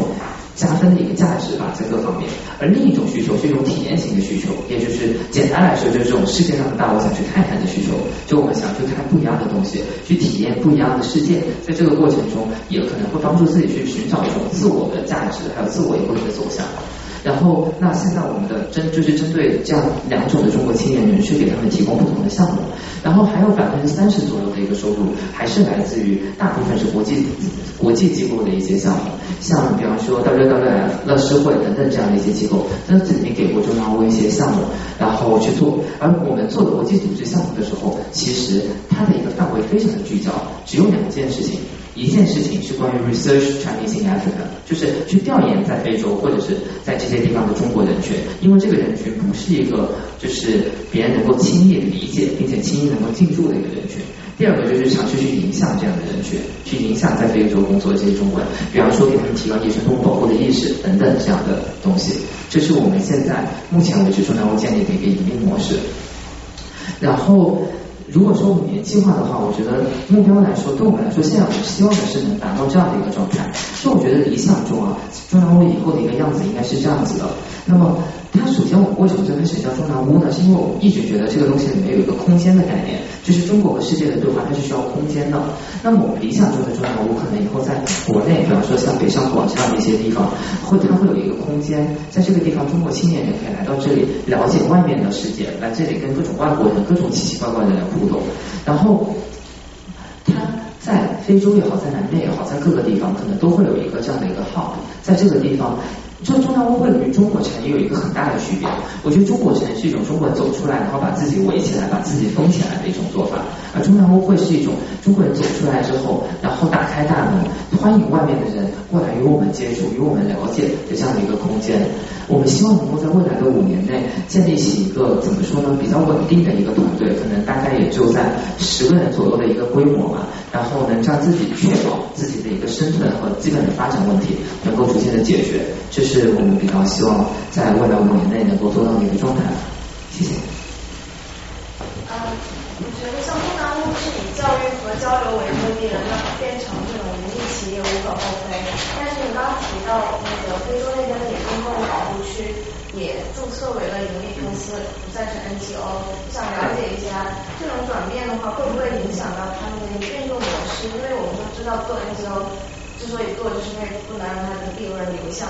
加分的一个价值吧，在各方面。而另一种需求是一种体验型的需求，也就是简单来说，就是这种世界上的大，我想去看看的需求。就我们想去看不一样的东西，去体验不一样的世界。在这个过程中，也可能会帮助自己去寻找一种自我的价值，还有自我以后的走向。然后，那现在我们的针就是针对这样两种的中国青年人，去给他们提供不同的项目。然后还有百分之三十左右的一个收入，还是来自于大部分是国际国际机构的一些项目，像比方说 WWF、乐施会等等这样的一些机构，都曾经给过中央一些项目，然后去做。而我们做的国际组织项目的时候，其实它的一个范围非常的聚焦，只有两件事情。一件事情是关于 research Chinese in Africa，就是去调研在非洲或者是在这些地方的中国人群，因为这个人群不是一个就是别人能够轻易理解并且轻易能够进驻的一个人群。第二个就是尝试去影响这样的人群，去影响在非洲工作的这些中国人，比方说给他们提高野生动物保护的意识等等这样的东西。这是我们现在目前为止说能够建立的一个盈利模式。然后。如果说五年计划的话，我觉得目标来说，对我们来说，现在我们希望的是能达到这样的一个状态。就我觉得理想中啊，中南屋以后的一个样子应该是这样子的。那么。它首先，我们为什么最开始叫中南屋呢？是因为我们一直觉得这个东西里面有一个空间的概念，就是中国和世界的对话，它是需要空间的。那么我们理想中的中南屋，可能以后在国内，比方说像北上广这样的一些地方，会它会有一个空间，在这个地方，中国青年人可以来到这里，了解外面的世界，来这里跟各种外国人、各种奇奇怪怪的人互动。然后，它在非洲也好，在南边也好，在各个地方，可能都会有一个这样的一个号，在这个地方。这中南屋会与中国城也有一个很大的区别。我觉得中国城是一种中国人走出来，然后把自己围起来，把自己封起来的一种做法；而中南屋会是一种中国人走出来之后，然后打开大门，欢迎外面的人过来与我们接触、与我们了解的这样的一个空间。我们希望能够在未来的五年内建立起一个怎么说呢，比较稳定的一个团队，可能大概也就在十个人左右的一个规模吧。然后能让自己确保自己的一个生存和基本的发展问题能够逐渐的解决，这是我们比较希望在未来五年内能够做到的一个状态。谢谢。呃，我觉得像教育和交流为目的的，那变成这种盈利企业无可厚非。但是你刚刚提到那个非洲那边的野生动物保护区也注册为了盈利公司，不再是 NGO，想了解一下这种转变的话，会不会影响到他们的一个因为我们都知道做 NGO 之所以做，就是因为不能让它的利润流向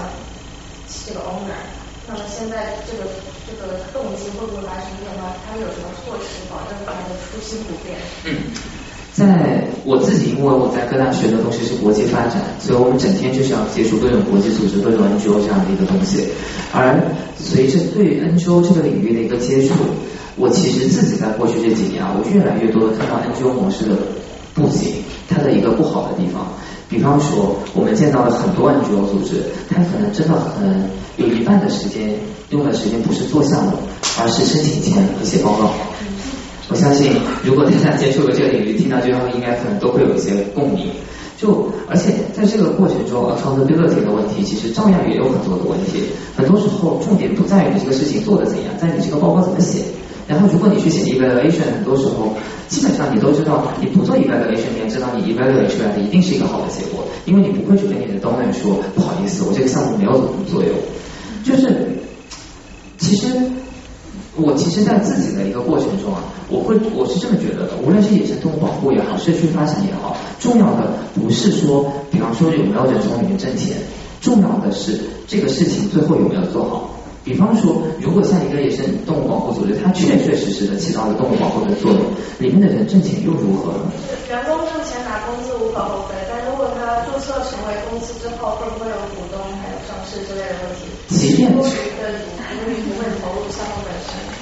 这个 owner。那么现在这个这个动机会不会发生变化？他有什么措施保证他的初心不变？嗯，在我自己，因为我在各大学的东西是国际发展，所以我们整天就是要接触各种国际组织、各种 NGO 这样的一个东西。而随着对 NGO 这个领域的一个接触，我其实自己在过去这几年啊，我越来越多的看到 NGO 模式的不行，它的一个不好的地方。比方说，我们见到了很多 NGO 组织，它可能真的很有一半的时间用的时间不是做项目，而是申请钱和写报告。我相信，如果大家接触了这个领域，听到这句话，应该可能都会有一些共鸣。就而且在这个过程中，accountability 的问题其实照样也有很多的问题。很多时候，重点不在于你这个事情做的怎样，在你这个报告怎么写。然后，如果你去写 evaluation，很多时候基本上你都知道，你不做 evaluation，你也知道你 evaluate 出来的一定是一个好的结果，因为你不会去跟你的 donor 说不好意思，我这个项目没有什么作用。就是其实我其实，在自己的一个过程中啊，我会我是这么觉得的，无论是野生动物保护也好，社区发展也好，重要的不是说，比方说有没有人从里面挣钱，重要的是这个事情最后有没有做好。比方说，如果像一个野生动物保护组织，它确确实实的起到了动物保护的作用，里面的人挣钱又如何呢？员工挣钱拿工资无可厚非，但如果他注册成为公司之后，会不会有股东还有上市之类的问题？即便多余的盈余不会投入项目本身。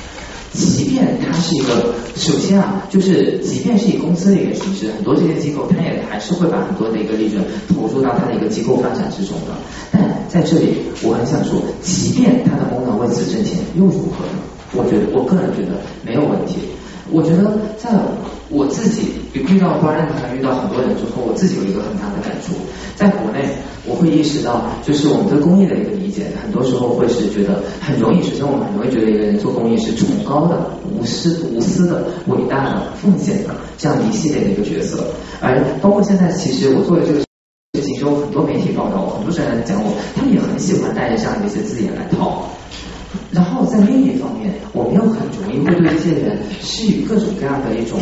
即便它是一个，首先啊，就是即便是以公司的一个形式，很多这些机构它也还是会把很多的一个利润投入到它的一个机构发展之中的。但在这里，我很想说，即便它的功能为此挣钱，又如何呢？我觉得，我个人觉得没有问题。我觉得，在我自己遇到关任团，遇到很多人之后，我自己有一个很大的感触。在国内，我会意识到，就是我们对公益的一个理解，很多时候会是觉得很容易，首先我们很容易觉得一个人做公益是崇高的、无私、无私的、伟大的、奉献的这样一系列的一个角色。而包括现在，其实我做的这个事情，有很多媒体报道，很多人讲我，他们也很喜欢带着这样的一些字眼来套。然后在另一方面，我们又很容易会对这些人施予各种各样的一种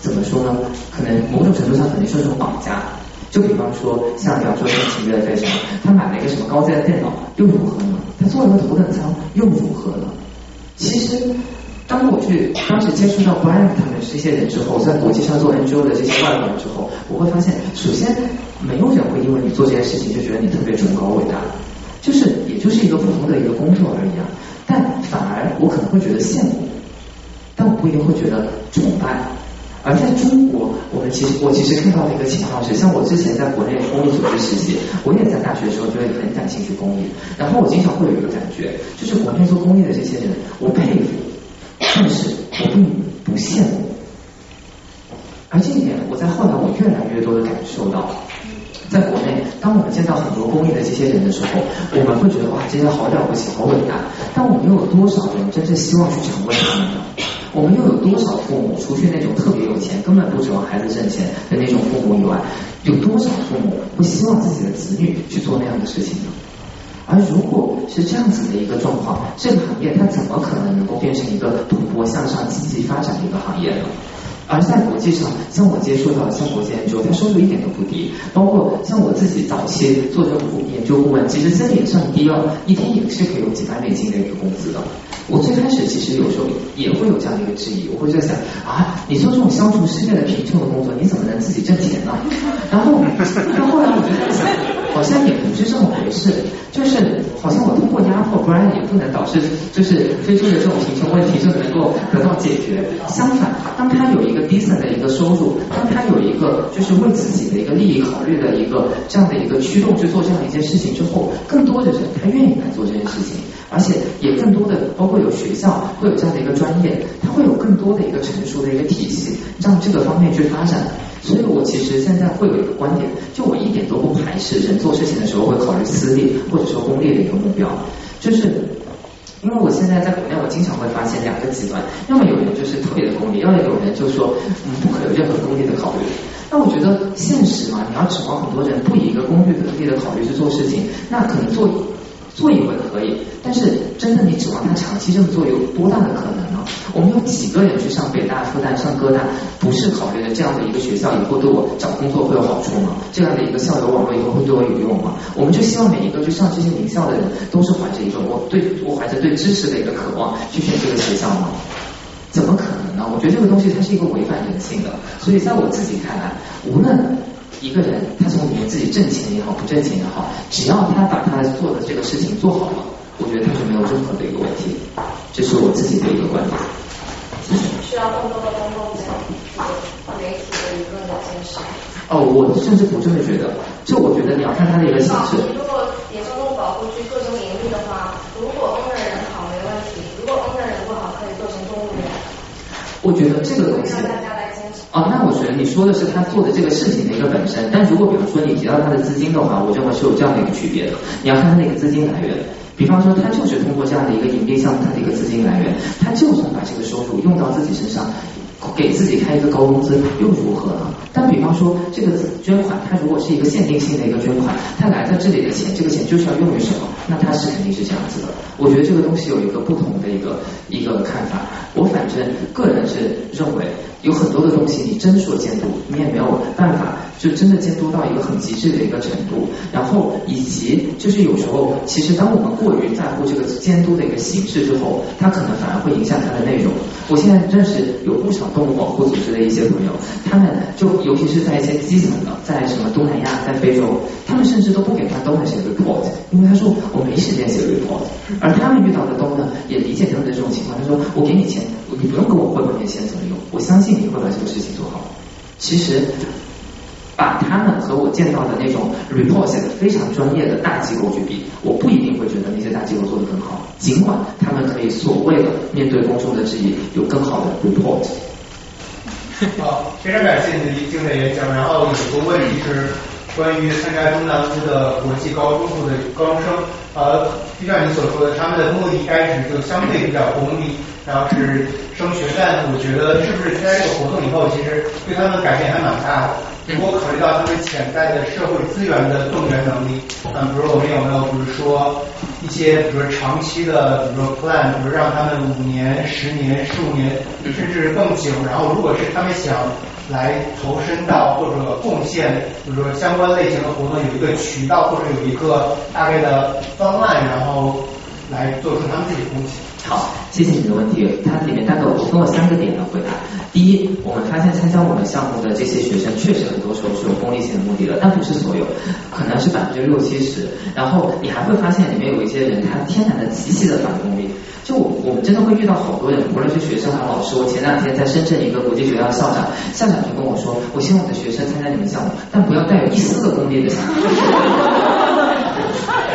怎么说呢？可能某种程度上可能是一种绑架。就比方说，像比方说情悦非常，他买了一个什么高阶的电脑，又如何呢？他坐了个头等舱，又如何呢？其实，当我去当时接触到 Brian 他们这些人之后，在国际上做 NGO 的这些外国人之后，我会发现，首先没有人会因为你做这件事情就觉得你特别崇高伟大，就是就是一个普通的一个工作而已啊。但反而我可能会觉得羡慕，但我不一定会觉得崇拜。而在中国，我们其实我其实看到的一个情况是，像我之前在国内公益组织实习，我也在大学的时候就会很感兴趣公益。然后我经常会有一个感觉，就是国内做公益的这些人，我佩服，但是我并不羡慕。而这一点，我在后来我越来越多的感受到。在国内，当我们见到很多公益的这些人的时候，我们会觉得哇，这些好了不起，好伟大。但我们又有多少人真正希望去成为他们呢？我们又有多少父母，除去那种特别有钱、根本不指望孩子挣钱的那种父母以外，有多少父母会希望自己的子女去做那样的事情呢？而如果是这样子的一个状况，这个行业它怎么可能能够变成一个蓬勃向上、积极发展的一个行业呢？而在国际上，像我接触到的像国际研究，它收入一点都不低。包括像我自己早期做这个研究顾问，其实真的也算低了，一天也是可以有几百美金的一个工资的。我最开始其实有时候也会有这样的一个质疑，我会在想啊，你做这种消除世界的贫穷的工作，你怎么能自己挣钱呢？然后到后来我就在想，好像也不是这么回事，就是好像我通过压迫，不然也不能导致就是非洲的这种贫穷问题就能够得到解决。相反，当他有一一个 decent 的一个收入，当他有一个就是为自己的一个利益考虑的一个这样的一个驱动去做这样一件事情之后，更多的人他愿意来做这件事情。而且也更多的，包括有学校会有这样的一个专业，它会有更多的一个成熟的一个体系，让这个方面去发展。所以我其实现在会有一个观点，就我一点都不排斥人做事情的时候会考虑私利或者说公利的一个目标，就是因为我现在在国内，我经常会发现两个极端，要么有人就是特别的功利，要么有人就说嗯不可有任何功利的考虑。那我觉得现实嘛，你要指望很多人不以一个功利的利的考虑去做事情，那可能做做一回可以，但是真的你指望他长期这么做有多大的可能呢？我们有几个人去上北大、复旦、上哥大，不是考虑了这样的一个学校以后对我找工作会有好处吗？这样的一个校友网络以后会对我有用吗？我们就希望每一个去上这些名校的人，都是怀着一种我对我怀着对知识的一个渴望去选这个学校吗？怎么可能呢？我觉得这个东西它是一个违反人性的，所以在我自己看来，无论一个人他从里面自己挣钱也好，不挣钱也好，只要他把他做的这个事情做好了，我觉得他就没有任何的一个问题。这是我自己的一个观点。需要更多的公共媒体的一个坚持。哦，我甚至不这么觉得，就我觉得你要看他的一个形式。如果野生动物保护区各种盈利的话，如果 owner 人好没问题，如果 owner 人不好，可以做成动物园。我觉得这个东西。哦，那我觉得你说的是他做的这个事情的一个本身，但如果比如说你提到他的资金的话，我认为是有这样的一个区别的。你要看他那个资金来源。比方说，他就是通过这样的一个盈利项目，他的一个资金来源，他就算把这个收入用到自己身上，给自己开一个高工资，又如何呢？但比方说，这个捐款，它如果是一个限定性的一个捐款，他来到这里的钱，这个钱就是要用于什么？那他是肯定是这样子的。我觉得这个东西有一个不同的一个一个看法。我反正个人是认为，有很多的东西，你真说监督，你也没有办法。就真的监督到一个很极致的一个程度，然后以及就是有时候，其实当我们过于在乎这个监督的一个形式之后，它可能反而会影响它的内容。我现在认识有不少动物保护组织的一些朋友，他们就尤其是在一些基层的，在什么东南亚、在非洲，他们甚至都不给他东南写 report，因为他说我没时间写 report，而他们遇到的东呢，也理解他们的这种情况，他说我给你钱，你不用跟我汇报那些怎么用，我相信你会把这个事情做好。其实。把他们和我见到的那种 report 写的非常专业的大机构去比，我不一定会觉得那些大机构做的更好，尽管他们可以所谓的面对公众的质疑有更好的 report。好，非常感谢你的精彩演讲。然后有个问题是关于参加中南部的国际高中部的高中生，呃，就像你所说的，他们的目的开始就相对比较功利，然后是升学，但我觉得是不是参加这个活动以后，其实对他们改变还蛮大的。如果考虑到他们潜在的社会资源的动员能力，嗯，比如我们有没有，比如说一些，比如说长期的，比如说 plan，比如让他们五年、十年、十五年，甚至更久。然后，如果是他们想来投身到或者贡献，比如说相关类型的活动，有一个渠道或者有一个大概的方案，然后来做出他们自己的贡献。好，谢谢你的问题。它里面大概我分了三个点来回答。第一，我们发现参加我们项目的这些学生，确实很多时候是有功利性的目的的，但不是所有，可能是百分之六七十。然后你还会发现里面有一些人，他天然的极其的反功利。就我我们真的会遇到好多人，无论是学生还是老师。我前两天在深圳一个国际学校的校长，校长就跟我说，我希望我的学生参加你们项目，但不要带有一丝的功利的想法。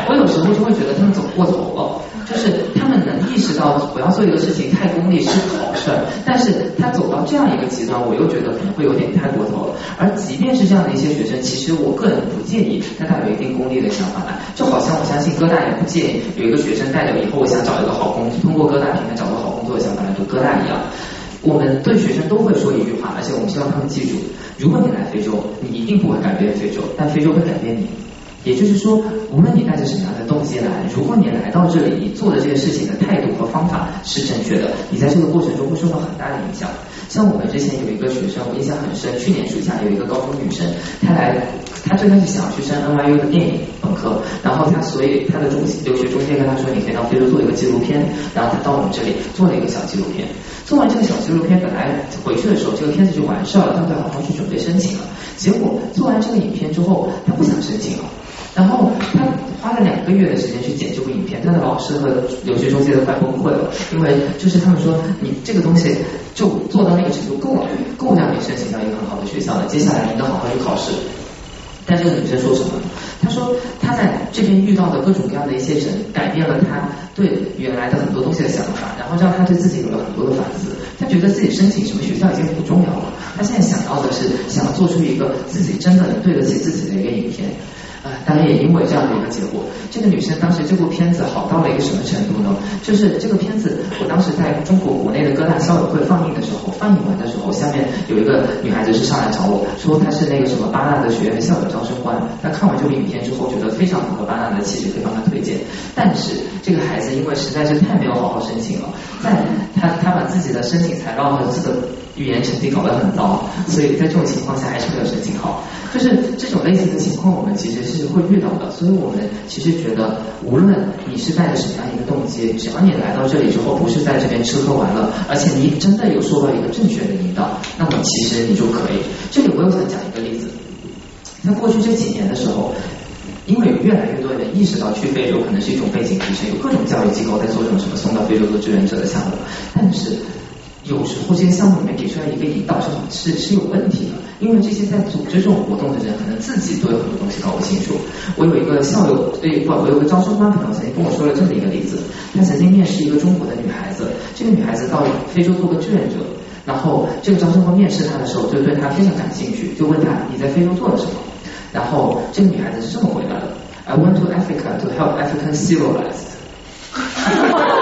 我有时候就会觉得他们走过头了。就是他们能意识到不要做一个事情太功利是好事儿，但是他走到这样一个极端，我又觉得可能会有点太过头了。而即便是这样的一些学生，其实我个人不介意他带有一定功利的想法来，就好像我相信哥大也不介意有一个学生带着以后我想找一个好工，通过哥大平台找个好工作的想法来读哥大一样。我们对学生都会说一句话，而且我们希望他们记住：如果你来非洲，你一定不会改变非洲，但非洲会改变你。也就是说，无论你带着什么样的动机来，如果你来到这里，你做的这件事情的态度和方法是正确的，你在这个过程中会受到很大的影响。像我们之前有一个学生，我印象很深，去年暑假有一个高中女生，她来，她最开始想要去上 NYU 的电影本科，然后她所以她的中留学中介跟她说，你可以到非洲做一个纪录片，然后她到我们这里做了一个小纪录片。做完这个小纪录片，本来回去的时候这个片子就完事儿了，她要好好去准备申请了。结果做完这个影片之后，她不想申请了。然后他花了两个月的时间去剪这部影片，他的老师和留学中介都快崩溃了，因为就是他们说你这个东西就做到那个程度够了，够让你申请到一个很好的学校了，接下来你应该好好去考试。但这个女生说什么？她说她在这边遇到的各种各样的一些人，改变了她对原来的很多东西的想法，然后让她对自己有了很多的反思。她觉得自己申请什么学校已经不重要了，她现在想要的是想要做出一个自己真的对得起自己的一个影片。啊，当然也因为这样的一个结果，这个女生当时这部片子好到了一个什么程度呢？就是这个片子，我当时在中国国内的各大校友会放映的时候，放映完的时候，下面有一个女孩子是上来找我说，她是那个什么巴纳德学院校友招生官，她看完这部影片之后，觉得非常符合巴纳的气质，可以帮她推荐。但是这个孩子因为实在是太没有好好申请了，在她她把自己的申请材料和这个语言成绩搞得很糟，所以在这种情况下还是没有申请好。就是这种类似的情况，我们其实是会遇到的。所以我们其实觉得，无论你是带着什么样一个动机，只要你来到这里之后不是在这边吃喝玩乐，而且你真的有受到一个正确的引导，那么其实你就可以。这里我又想讲一个例子，在过去这几年的时候。因为有越来越多人意识到去非洲可能是一种背景提升，有各种教育机构在做这种什么送到非洲做志愿者的项目，但是有时候这些项目里面给出来一个引导是是是有问题的，因为这些在组织这种活动的人可能自己都有很多东西搞不清楚。我有一个校友，对不，我有个招生官朋友曾经跟我说了这么一个例子，他曾经面试一个中国的女孩子，这个女孩子到非洲做个志愿者，然后这个招生官面试她的时候就对她非常感兴趣，就问她你在非洲做了什么。然后这个女孩子是这么回答的：I went to Africa to help African civilized。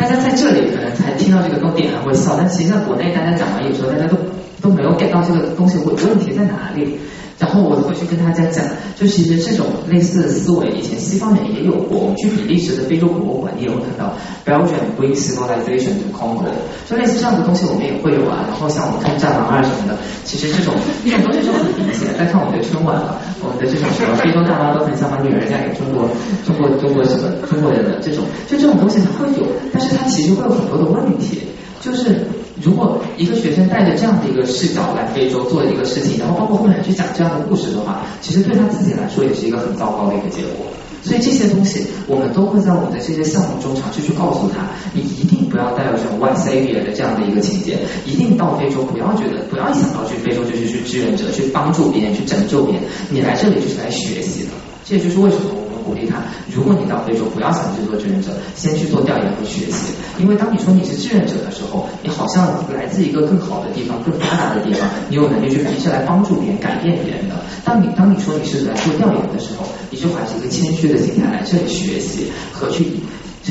大家在这里可能才听到这个东点还会笑，但其实在国内大家讲完有时候大家都都没有 get 到这个东西问问题在哪里。然后我会去跟大家讲，就其实这种类似的思维，以前西方人也有过。我们去比利时的非洲博物馆，你也会看到 Belgium bring civilization to Congo，就类似这样的东西我们也会有啊。然后像我们看战狼二什么的，其实这种这种东西就很明显。再看我们的春晚了，我们的这种什么非洲大妈都很想把女儿嫁给中国中国中国什么中国人的这种，就这种东西它会有，但是它其实会有很多的问题，就是。如果一个学生带着这样的一个视角来非洲做一个事情，然后包括后面去讲这样的故事的话，其实对他自己来说也是一个很糟糕的一个结果。所以这些东西我们都会在我们的这些项目中尝试去告诉他，你一定不要带有这种 one savior 的这样的一个情节，一定到非洲不要觉得，不要一想到去非洲就是去志愿者，去帮助别人，去拯救别人，你来这里就是来学习的。这也就是为什么。鼓励他，如果你到非洲，不要想去做志愿者，先去做调研和学习。因为当你说你是志愿者的时候，你好像来自一个更好的地方、更发达的地方，你有能力去是来帮助别人、改变别人的。当你当你说你是来做调研的时候，你就怀着一个谦虚的心态来这里学习和去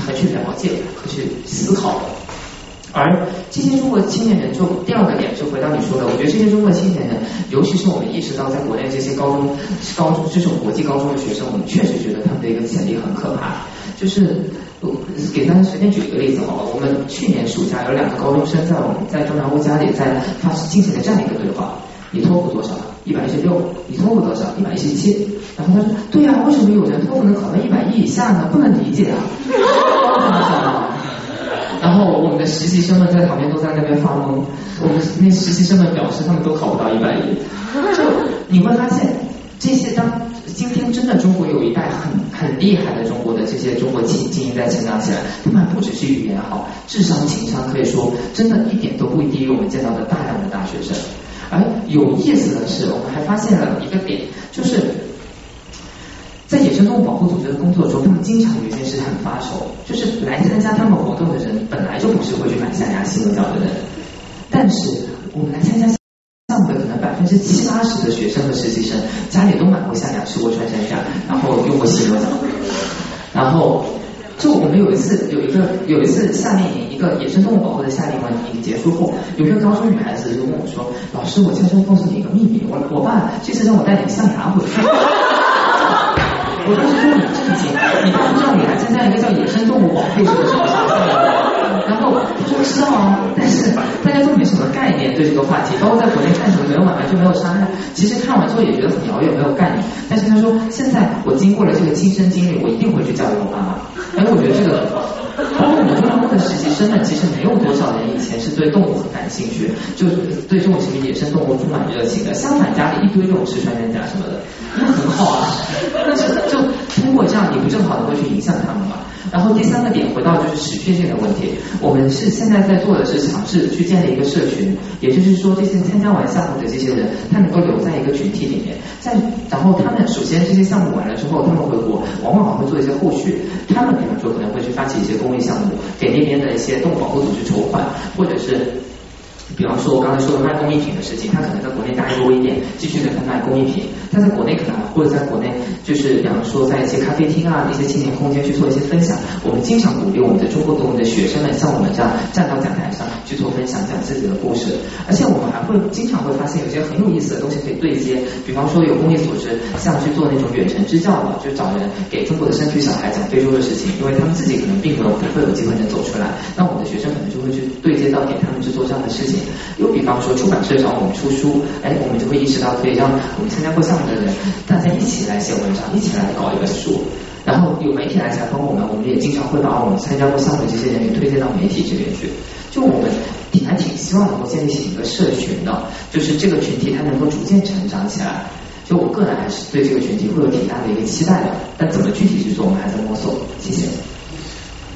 和去了解和去思考。而这些中国青年人，就第二个点，就回到你说的，我觉得这些中国青年人，尤其是我们意识到，在国内这些高中、高中这种国际高中的学生，我们确实觉得他们的一个潜力很可怕。就是我给大家随便举一个例子好了，我们去年暑假有两个高中生在我们在中南屋家里在发进行了这样一个对话：你托福多少？一百一十六。你托福多少？一百一十七。然后他说：对呀，为什么有人托福能考到一百一以下呢？不能理解啊。然后我们的实习生们在旁边都在那边发懵，我们那实习生们表示他们都考不到一百一。就你会发现，这些当今天真的中国有一代很很厉害的中国的这些中国精精英在成长起来，他们不只是语言好，智商情商可以说真的一点都不低于我们见到的大量的大学生。而有意思的是，我们还发现了一个点，就是。在野生动物保护组织的工作中，他们经常有一件事很发愁，就是来参加他们活动的人本来就不是会去买象牙犀牛角的人，但是我们来参加项目的可能百分之七八十的学生和实习生家里都买过象牙，吃过穿山甲，然后用过犀牛角，然后就我们有一次有一个有一次夏令营，一个野生动物保护的夏令营结束后，有一个高中女孩子就跟我说：“老师，我悄悄告诉你一个秘密，我我爸这次让我带点象牙回去。” 我当时就很震惊，你都不知道你还参加一个叫野生动物保护什么什么项目，然后他说知道啊，但是大家都没什么概念对这个话题，包括在国内看什么没有买卖就没有伤害，其实看完之后也觉得很遥远没有概念，但是他说现在我经过了这个亲身经历，我一定会去教育我妈妈，哎，我觉得这个。包括我们中的实习生们，其实没有多少人以前是对动物很感兴趣，就对这种什么野生动物充满热情的。相反，家里一堆这种吃穿山甲什么的，那很好啊。但是就通过这样，你不正好能够去影响他们吗？然后第三个点，回到就是持续性的问题，我们是现在在做的是尝试去建立一个社群，也就是说，这些参加完项目的这些人，他能够留在一个群体里面，在然后他们首先这些项目完了之后，他们回国往往会做一些后续，他们比方说可能会去发起一些公益项目，给那边的一些动物保护组织筹款，或者是。比方说我刚才说的卖工艺品的事情，他可能在国内搭一个微店，继续在卖工艺品，他在国内可能或者在国内就是比方说在一些咖啡厅啊、一些青年空间去做一些分享。我们经常鼓励我们的中国的我们的学生们像我们这样站到讲台上去做分享，讲自己的故事。而且我们还会经常会发现有些很有意思的东西可以对接，比方说有公益组织像去做那种远程支教的，就找人给中国的山区小孩讲非洲的事情，因为他们自己可能并没有不会有机会能走出来，那我们的学生可能就会去对接到给他们去做这样的事情。又比方说出版社找我们出书，哎，我们就会意识到可以让我们参加过项目的人大家一起来写文章，一起来搞一本书。然后有媒体来采访我们，我们也经常会把我们参加过项目的这些人给推荐到媒体这边去。就我们挺还挺希望能够建立起一个社群的，就是这个群体它能够逐渐成长起来。就我个人还是对这个群体会有挺大的一个期待的，但怎么具体去做，我们还在摸索。谢谢。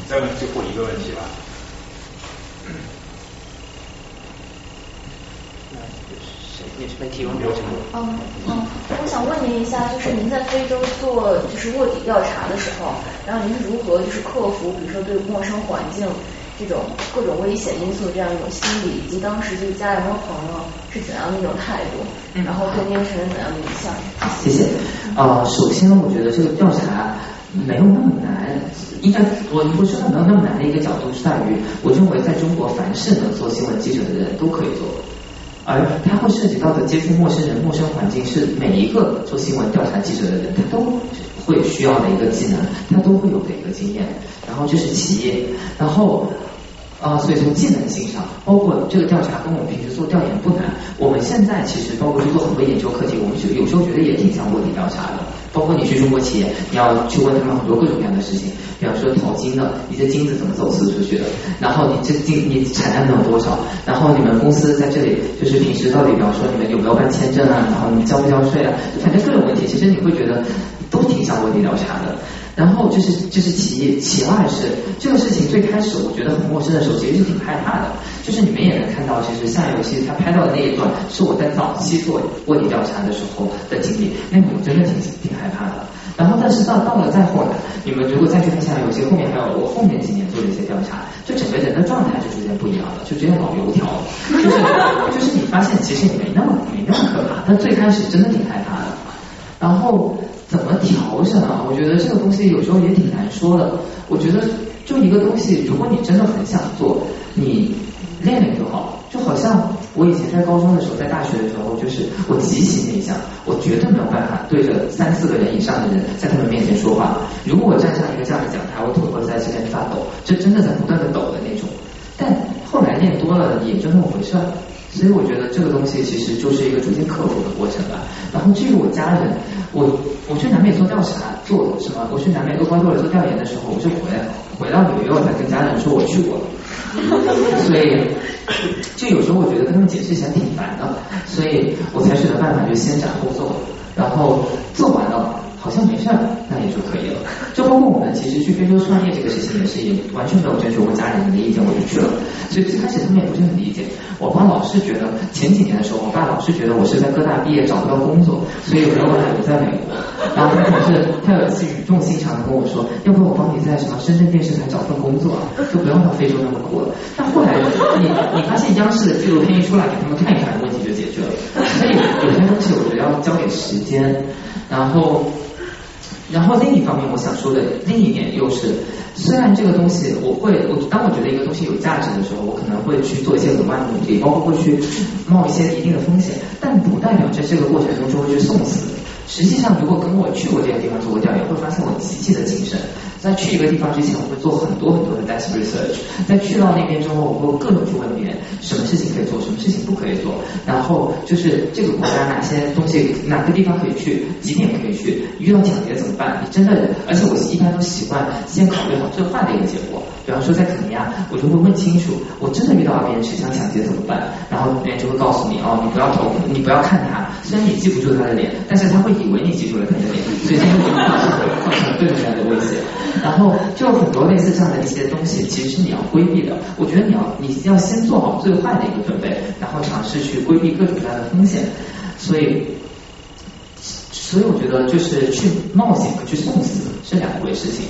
再问最后一个问题吧。也是被提问过程。嗯嗯，我想问您一下，就是您在非洲做就是卧底调查的时候，然后您是如何就是克服，比如说对陌生环境这种各种危险因素这样一种心理，以及当时就是家人和朋友是怎样的一种态度，然后对您产生怎样的影响？谢谢。呃，首先我觉得这个调查没有那么难，应该我我觉得没有那么难的一个角度是在于，我认为在中国凡是能做新闻记者的人都可以做。而它会涉及到的接触陌生人、陌生环境，是每一个做新闻调查记者的人，他都会需要的一个技能，他都会有的一个经验。然后这是企业，然后啊，所以从技能性上，包括这个调查跟我们平时做调研不难。我们现在其实包括去做很多研究课题，我们有时候觉得也挺像卧底调查的。包括你去中国企业，你要去问他们很多各种各样的事情，比方说淘金的，你这金子怎么走私出去的？然后你这金你产量能有多少？然后你们公司在这里就是平时到底，比方说你们有没有办签证啊？然后你交不交税啊？反正各种问题，其实你会觉得都挺想问你聊啥的。然后就是就是其一，其二是这个事情最开始我觉得很陌生的时候，其实是挺害怕的。就是你们也能看到，其实下游戏他拍到的那一段，是我在早期做卧底调查的时候的经历，那我真的挺挺害怕的。然后但是到到了再后来，你们如果再去看下游戏，后面还有我后面几年做的一些调查，就整个人的状态就逐渐不一样了，就直接老油条，就是就是你发现其实你没那么没那么可怕，但最开始真的挺害怕的。然后怎么调整啊？我觉得这个东西有时候也挺难说的。我觉得就一个东西，如果你真的很想做，你练练就好。就好像我以前在高中的时候，在大学的时候，就是我极其内向，我绝对没有办法对着三四个人以上的人在他们面前说话。如果我站上一个这样的讲台，我腿会在这边发抖，就真的在不断的抖的那种。但后来练多了，也就那么回事儿。所以我觉得这个东西其实就是一个逐渐克服的过程吧。然后至于我家人，我我去南美做调查，做什么？我去南美厄瓜多尔做调研的时候，我就回来回到纽约，我才跟家人说我去过了。所以就有时候我觉得跟他们解释起来挺烦的，所以我采取的办法就先斩后奏，然后做完了。好像没事儿，那也就可以了。就包括我们其实去非洲创业这个事情，也是也完全没有征求过家里人的意见，我就去了。所以最开始他们也不是很理解。我爸老是觉得前几年的时候，我爸老是觉得我是在各大毕业找不到工作，所以我要留在美国。然后他总是他有一次语重心长的跟我说，要不我帮你在什么深圳电视台找份工作，就不用到非洲那么苦了。但后来你你发现央视的纪录片一出来，给他们看一看，问题就解决了。所以有些东西我觉得要交给时间，然后。然后另一方面，我想说的另一点又是，虽然这个东西我会，我当我觉得一个东西有价值的时候，我可能会去做一些额外的努力，包括会去冒一些一定的风险，但不代表在这个过程中就会去送死。实际上，如果跟我去过这些地方做过调研，会发现我极其的谨慎。在去一个地方之前，我会做很多很多的 desk research。在去到那边之后，我会各种去问别人，什么事情可以做，什么事情不可以做。然后就是这个国家哪些东西，哪个地方可以去，几点可以去，遇到抢劫怎么办？你真的，而且我一般都习惯先考虑好最坏的一个结果。比方说在肯尼亚，我就会问清楚，我真的遇到了别人持枪抢劫怎么办？然后别人就会告诉你，哦，你不要投，你不要看他，虽然你记不住他的脸，但是他会以为你记住了他的脸，所以这会造成各种各样的威胁。然后就有很多类似这样的一些东西，其实是你要规避的。我觉得你要你要先做好最坏的一个准备，然后尝试去规避各种各样的风险。所以，所以我觉得就是去冒险和去送死是两回事情。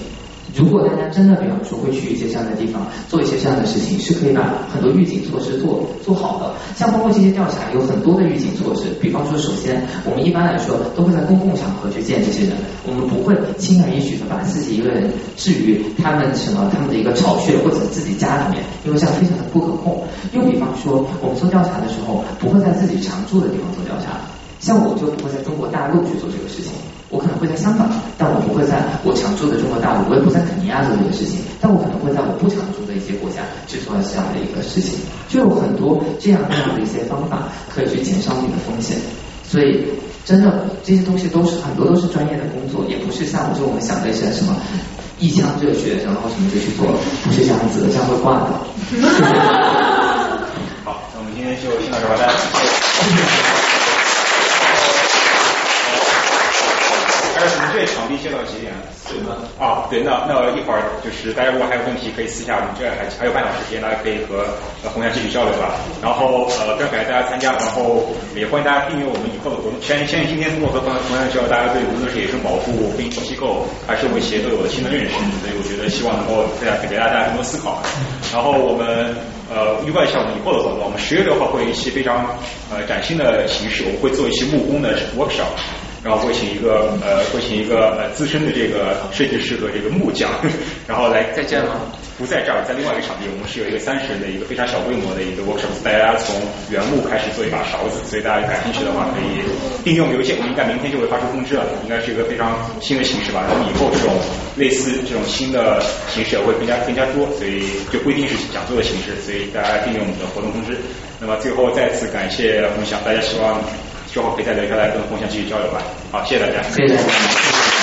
如果大家真的比方说会去一些这样的地方做一些这样的事情，是可以把很多预警措施做做好的。像包括这些调查有很多的预警措施，比方说，首先我们一般来说都会在公共场合去见这些人，我们不会轻而易举的把自己一个人置于他们什么他们的一个巢穴或者自己家里面，因为这样非常的不可控。又比方说，我们做调查的时候不会在自己常住的地方做调查，像我就不会在中国大陆去做这个事情。我可能会在香港，但我不会在我常住的中国大陆，我也不在肯尼亚做这个事情，但我可能会在我不常住的一些国家去做这样的一个事情，就有很多这样那样的一些方法可以去减少你的风险。所以，真的这些东西都是很多都是专业的工作，也不是像就我们想的一些什么一腔热血，然后什么就去做，不是这样子的，这样会挂的。好，那我们今天就先到这吧，大家谢谢。我们这场地接到几点？对吗？啊，对，那那一会儿就是大家如果还有问题，可以私下，我们这还还有半小时时间，大家可以和呃红霞继续交流吧。然后呃，非常感谢大家参加，然后也欢迎大家订阅我们以后的活动。相信相信今天通过和红红霞交流，大家对无论是野生保护、非营机构还是我们企业都有了新的认识。所以我觉得希望能够大家给大家带来更多思考。然后我们呃预告一下我们以后的活动，我们十月六号会有一期非常呃崭新的形式，我们会做一期木工的 workshop。然后会请一个呃，会请一个呃资深的这个设计师和这个木匠，然后来再见吗？不在这儿，在另外一个场地，我们是有一个三十人的一个非常小规模的一个 workshop，大家从原木开始做一把勺子，所以大家感兴趣的话可以订阅我们邮件，我们应该明天就会发出通知了，应该是一个非常新的形式吧。然后以后这种类似这种新的形式也会更加更加多，所以就不一定是讲座的形式，所以大家订阅我们的活动通知。那么最后再次感谢分享，大家希望。之后可以再留下来跟红翔继续交流吧。好，谢谢大家。谢谢大家。